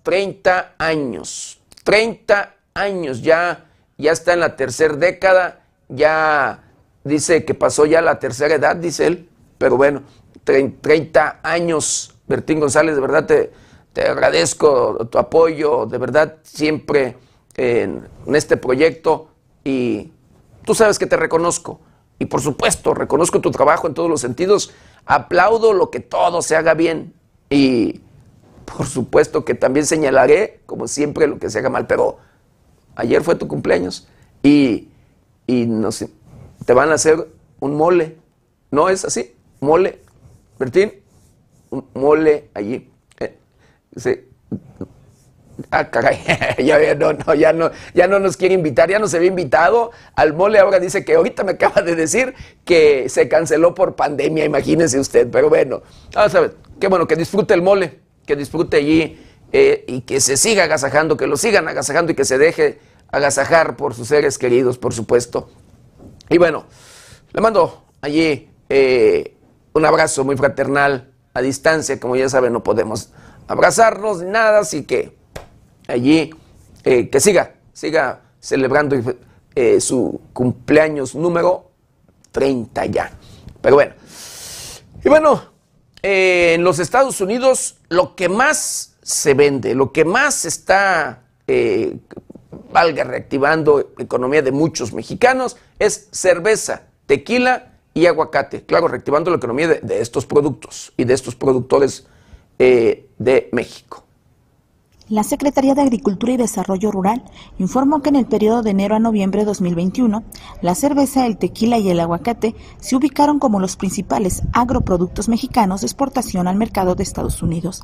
30 años. 30 años, ya, ya está en la tercera década, ya dice que pasó ya la tercera edad, dice él, pero bueno, 30 años, Bertín González, de verdad te, te agradezco tu apoyo, de verdad, siempre en, este proyecto y tú sabes que te reconozco. Y por supuesto, reconozco tu trabajo en todos los sentidos. Aplaudo lo que todo se haga bien. Y por supuesto que también señalaré, como siempre, lo que se haga mal. Pero ayer fue tu cumpleaños y, y te van a hacer un mole. ¿No es así? Mole. Bertín, un mole allí. Ah, caray, *laughs* ya, no, no, ya, no, ya no nos quiere invitar, ya no se había invitado. Al mole, ahora dice que ahorita me acaba de decir que se canceló por pandemia, imagínese usted, pero bueno, vamos a ver, qué bueno, que disfrute el mole, que disfrute allí eh, y que se siga agasajando, que lo sigan agasajando y que se deje agasajar por sus seres queridos, por supuesto. Y bueno, le mando allí eh, un abrazo muy fraternal a distancia, como ya saben, no podemos abrazarnos nada, así que allí eh, que siga, siga celebrando eh, su cumpleaños número 30 ya. Pero bueno, y bueno, eh, en los Estados Unidos lo que más se vende, lo que más está, valga, reactivando economía de muchos mexicanos es cerveza, tequila y aguacate. Claro, reactivando la economía de, de estos productos y de estos productores México. La Secretaría de Agricultura y Desarrollo Rural informó que en el periodo de enero a noviembre de 2021, la cerveza, el tequila y el aguacate se ubicaron como los principales agroproductos mexicanos de exportación al mercado de Estados Unidos.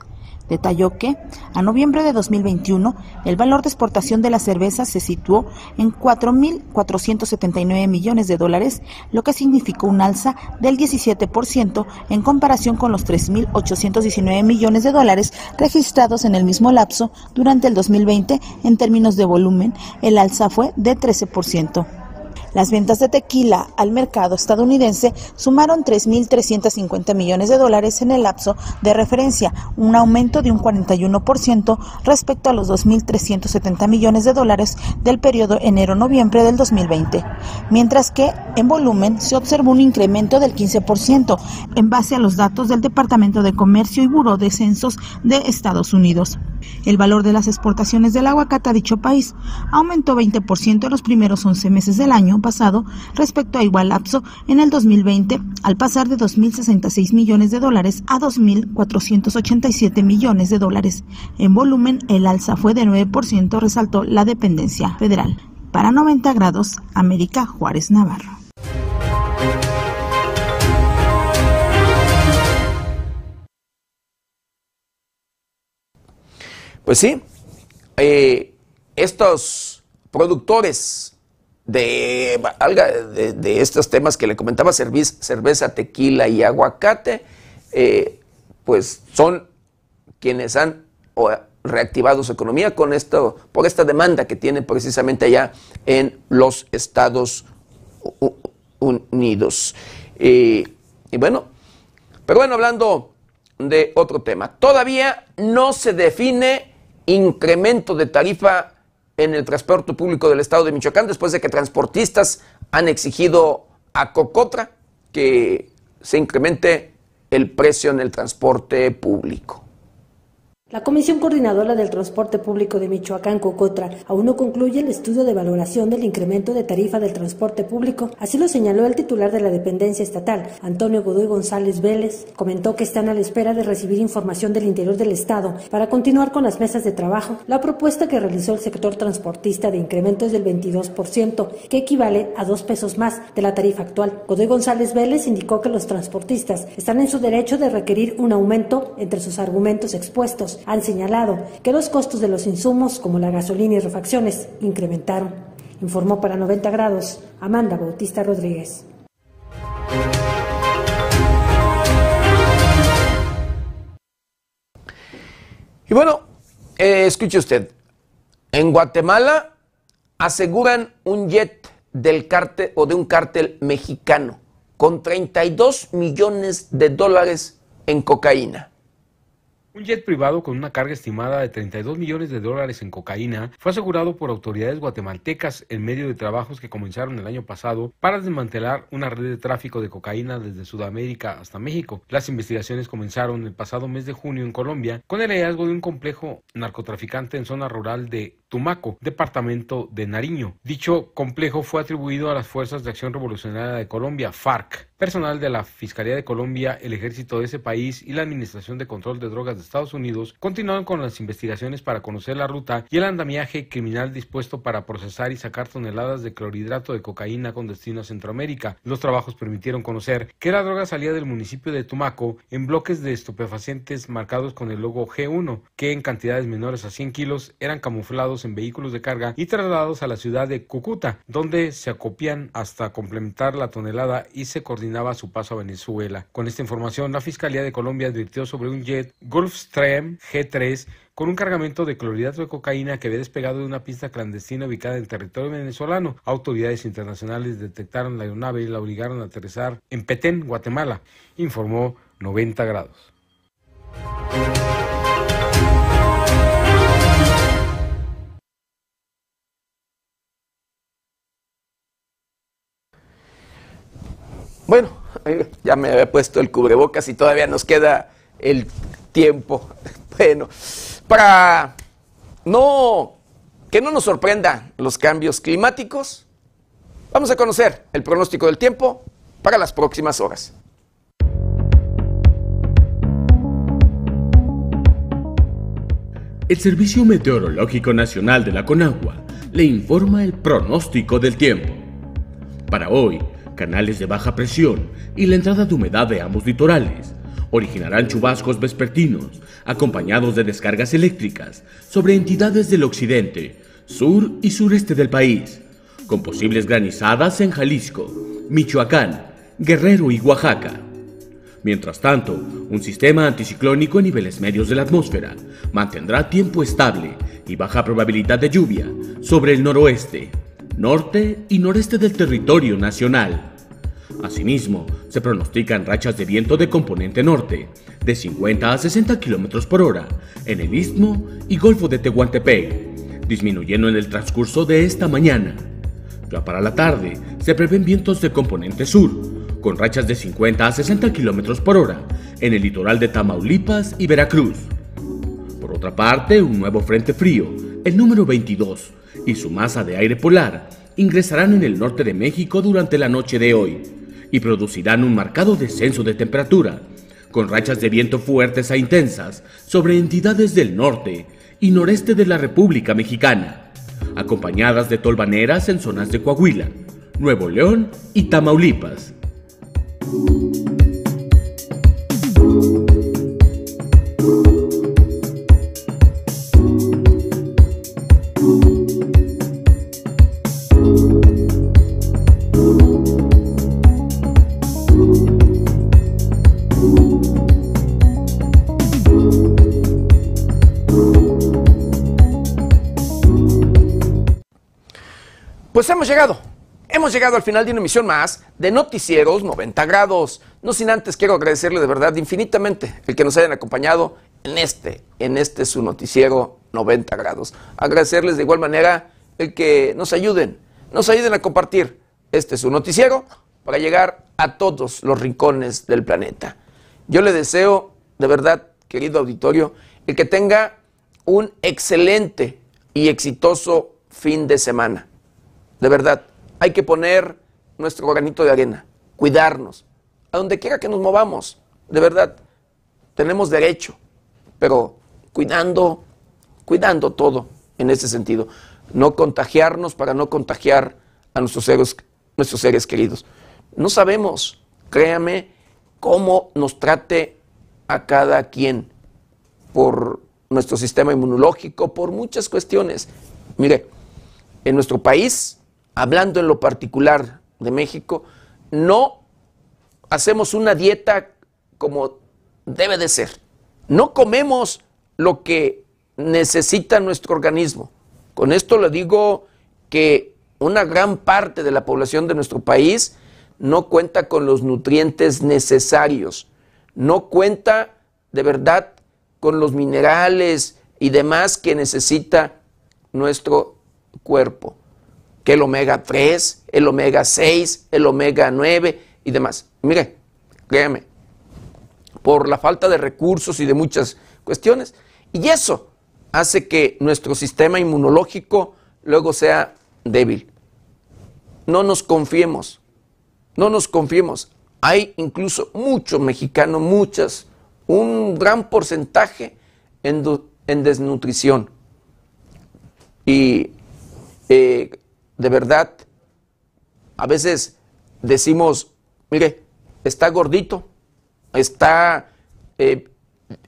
Detalló que, a noviembre de 2021, el valor de exportación de la cerveza se situó en 4.479 millones de dólares, lo que significó un alza del 17% en comparación con los 3.819 millones de dólares registrados en el mismo lapso durante el 2020 en términos de volumen. El alza fue de 13%. Las ventas de tequila al mercado estadounidense sumaron 3.350 millones de dólares en el lapso de referencia, un aumento de un 41% respecto a los 2.370 millones de dólares del periodo enero-noviembre del 2020, mientras que en volumen se observó un incremento del 15% en base a los datos del Departamento de Comercio y Buró de Censos de Estados Unidos. El valor de las exportaciones del aguacate a dicho país aumentó 20% en los primeros 11 meses del año pasado respecto a igual lapso en el 2020, al pasar de 2.066 millones de dólares a 2.487 millones de dólares. En volumen, el alza fue de 9%, resaltó la dependencia federal. Para 90 grados, América Juárez Navarro. Pues sí, eh, estos productores de, de, estos temas que le comentaba, cerveza, tequila y aguacate, eh, pues son quienes han reactivado su economía con esto, por esta demanda que tienen precisamente allá en los Estados Unidos. y bueno, pero bueno, hablando de otro tema, todavía no se define incremento de tarifa en el transporte público del estado de Michoacán después de que transportistas han exigido a Cocotra que se incremente el precio en el transporte público. La Comisión Coordinadora del Transporte Público de Michoacán, Cocotra, aún no concluye el estudio de valoración del incremento de tarifa del transporte público. Así lo señaló el titular de la dependencia estatal, Antonio Godoy González Vélez. Comentó que están a la espera de recibir información del interior del Estado para continuar con las mesas de trabajo. La propuesta que realizó el sector transportista de incremento es del 22%, que equivale a dos pesos más de la tarifa actual. Godoy González Vélez indicó que los transportistas están en su derecho de requerir un aumento entre sus argumentos expuestos han señalado que los costos de los insumos como la gasolina y refacciones incrementaron. Informó para 90 grados Amanda Bautista Rodríguez. Y bueno, eh, escuche usted, en Guatemala aseguran un jet del cártel o de un cártel mexicano con 32 millones de dólares en cocaína. Un jet privado con una carga estimada de 32 millones de dólares en cocaína fue asegurado por autoridades guatemaltecas en medio de trabajos que comenzaron el año pasado para desmantelar una red de tráfico de cocaína desde Sudamérica hasta México. Las investigaciones comenzaron el pasado mes de junio en Colombia con el hallazgo de un complejo narcotraficante en zona rural de Tumaco, departamento de Nariño. Dicho complejo fue atribuido a las Fuerzas de Acción Revolucionaria de Colombia, FARC. Personal de la Fiscalía de Colombia, el ejército de ese país y la Administración de Control de Drogas de Estados Unidos continúan con las investigaciones para conocer la ruta y el andamiaje criminal dispuesto para procesar y sacar toneladas de clorhidrato de cocaína con destino a Centroamérica. Los trabajos permitieron conocer que la droga salía del municipio de Tumaco en bloques de estupefacientes marcados con el logo G1, que en cantidades menores a 100 kilos eran camuflados en vehículos de carga y trasladados a la ciudad de Cúcuta, donde se acopian hasta complementar la tonelada y se coordinan su paso a Venezuela. Con esta información, la Fiscalía de Colombia advirtió sobre un jet Gulfstream G3 con un cargamento de clorhidrato de cocaína que había despegado de una pista clandestina ubicada en territorio venezolano. Autoridades internacionales detectaron la aeronave y la obligaron a aterrizar en Petén, Guatemala, informó 90 grados. Ya me había puesto el cubrebocas y todavía nos queda el tiempo. *laughs* Bueno, para no que no nos sorprendan los cambios climáticos, vamos a conocer el pronóstico del tiempo para las próximas horas. El Servicio Meteorológico Nacional de la Conagua le informa el pronóstico del tiempo. Para hoy, canales de baja presión y la entrada de humedad de ambos litorales originarán chubascos vespertinos acompañados de descargas eléctricas sobre entidades del occidente, sur y sureste del país, con posibles granizadas en Jalisco, Michoacán, Guerrero y Oaxaca. Mientras tanto, un sistema anticiclónico en niveles medios de la atmósfera mantendrá tiempo estable y baja probabilidad de lluvia sobre el noroeste, norte y noreste del territorio nacional. Asimismo, se pronostican rachas de viento de componente norte, de 50 a 60 km por hora, en el Istmo y Golfo de Tehuantepec, disminuyendo en el transcurso de esta mañana. Ya para la tarde, se prevén vientos de componente sur, con rachas de 50 a 60 km por hora, en el litoral de Tamaulipas y Veracruz. Por otra parte, un nuevo frente frío, el número 22, y su masa de aire polar ingresarán en el norte de México durante la noche de hoy y producirán un marcado descenso de temperatura, con rachas de viento fuertes e intensas sobre entidades del norte y noreste de la República Mexicana, acompañadas de tolvaneras en zonas de Coahuila, Nuevo León y Tamaulipas. Pues hemos llegado. Hemos llegado al final de una emisión más de Noticieros 90 grados. No sin antes quiero agradecerle de verdad infinitamente el que nos hayan acompañado en este, en este su noticiero 90 grados. Agradecerles de igual manera el que nos ayuden, nos ayuden a compartir este su noticiero para llegar a todos los rincones del planeta. Yo le deseo de verdad, querido auditorio, el que tenga un excelente y exitoso fin de semana de verdad, hay que poner nuestro granito de arena, cuidarnos, a donde quiera que nos movamos, de verdad, tenemos derecho, pero cuidando, cuidando todo en ese sentido. No contagiarnos para no contagiar a nuestros seres, nuestros seres queridos. No sabemos, créame, cómo nos trate a cada quien por nuestro sistema inmunológico, por muchas cuestiones. Mire, en nuestro país hablando en lo particular de México, no hacemos una dieta como debe de ser. No comemos lo que necesita nuestro organismo. Con esto le digo que una gran parte de la población de nuestro país no cuenta con los nutrientes necesarios, no cuenta de verdad con los minerales y demás que necesita nuestro cuerpo que el omega 3, el omega 6, el omega 9 y demás. Mire, créame, por la falta de recursos y de muchas cuestiones. Y eso hace que nuestro sistema inmunológico luego sea débil. No nos confiemos, no nos confiemos. Hay incluso muchos mexicanos, muchas, un gran porcentaje en, en desnutrición. Y eh, de verdad, a veces decimos, mire, está gordito, está eh,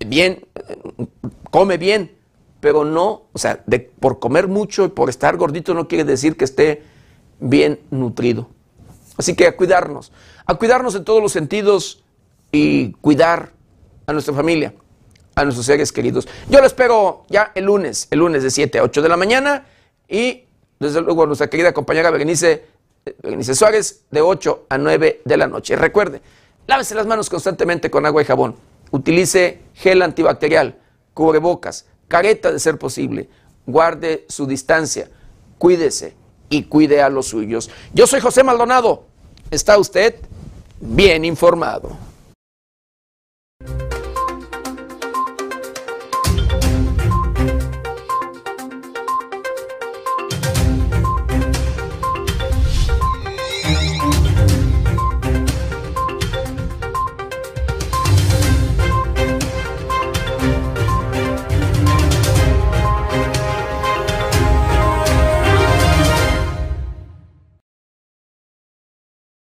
bien, come bien, pero no, o sea, por comer mucho y por estar gordito no quiere decir que esté bien nutrido. Así que a cuidarnos, a cuidarnos en todos los sentidos y cuidar a nuestra familia, a nuestros seres queridos. Yo lo espero ya el lunes, el lunes de 7 a 8 de la mañana y desde luego nuestra querida compañera Berenice, Berenice Suárez de 8 a 9 de la noche. Recuerde, lávese las manos constantemente con agua y jabón. Utilice gel antibacterial, cubrebocas, careta de ser posible. Guarde su distancia. Cuídese y cuide a los suyos. Yo soy José Maldonado. ¿Está usted bien informado?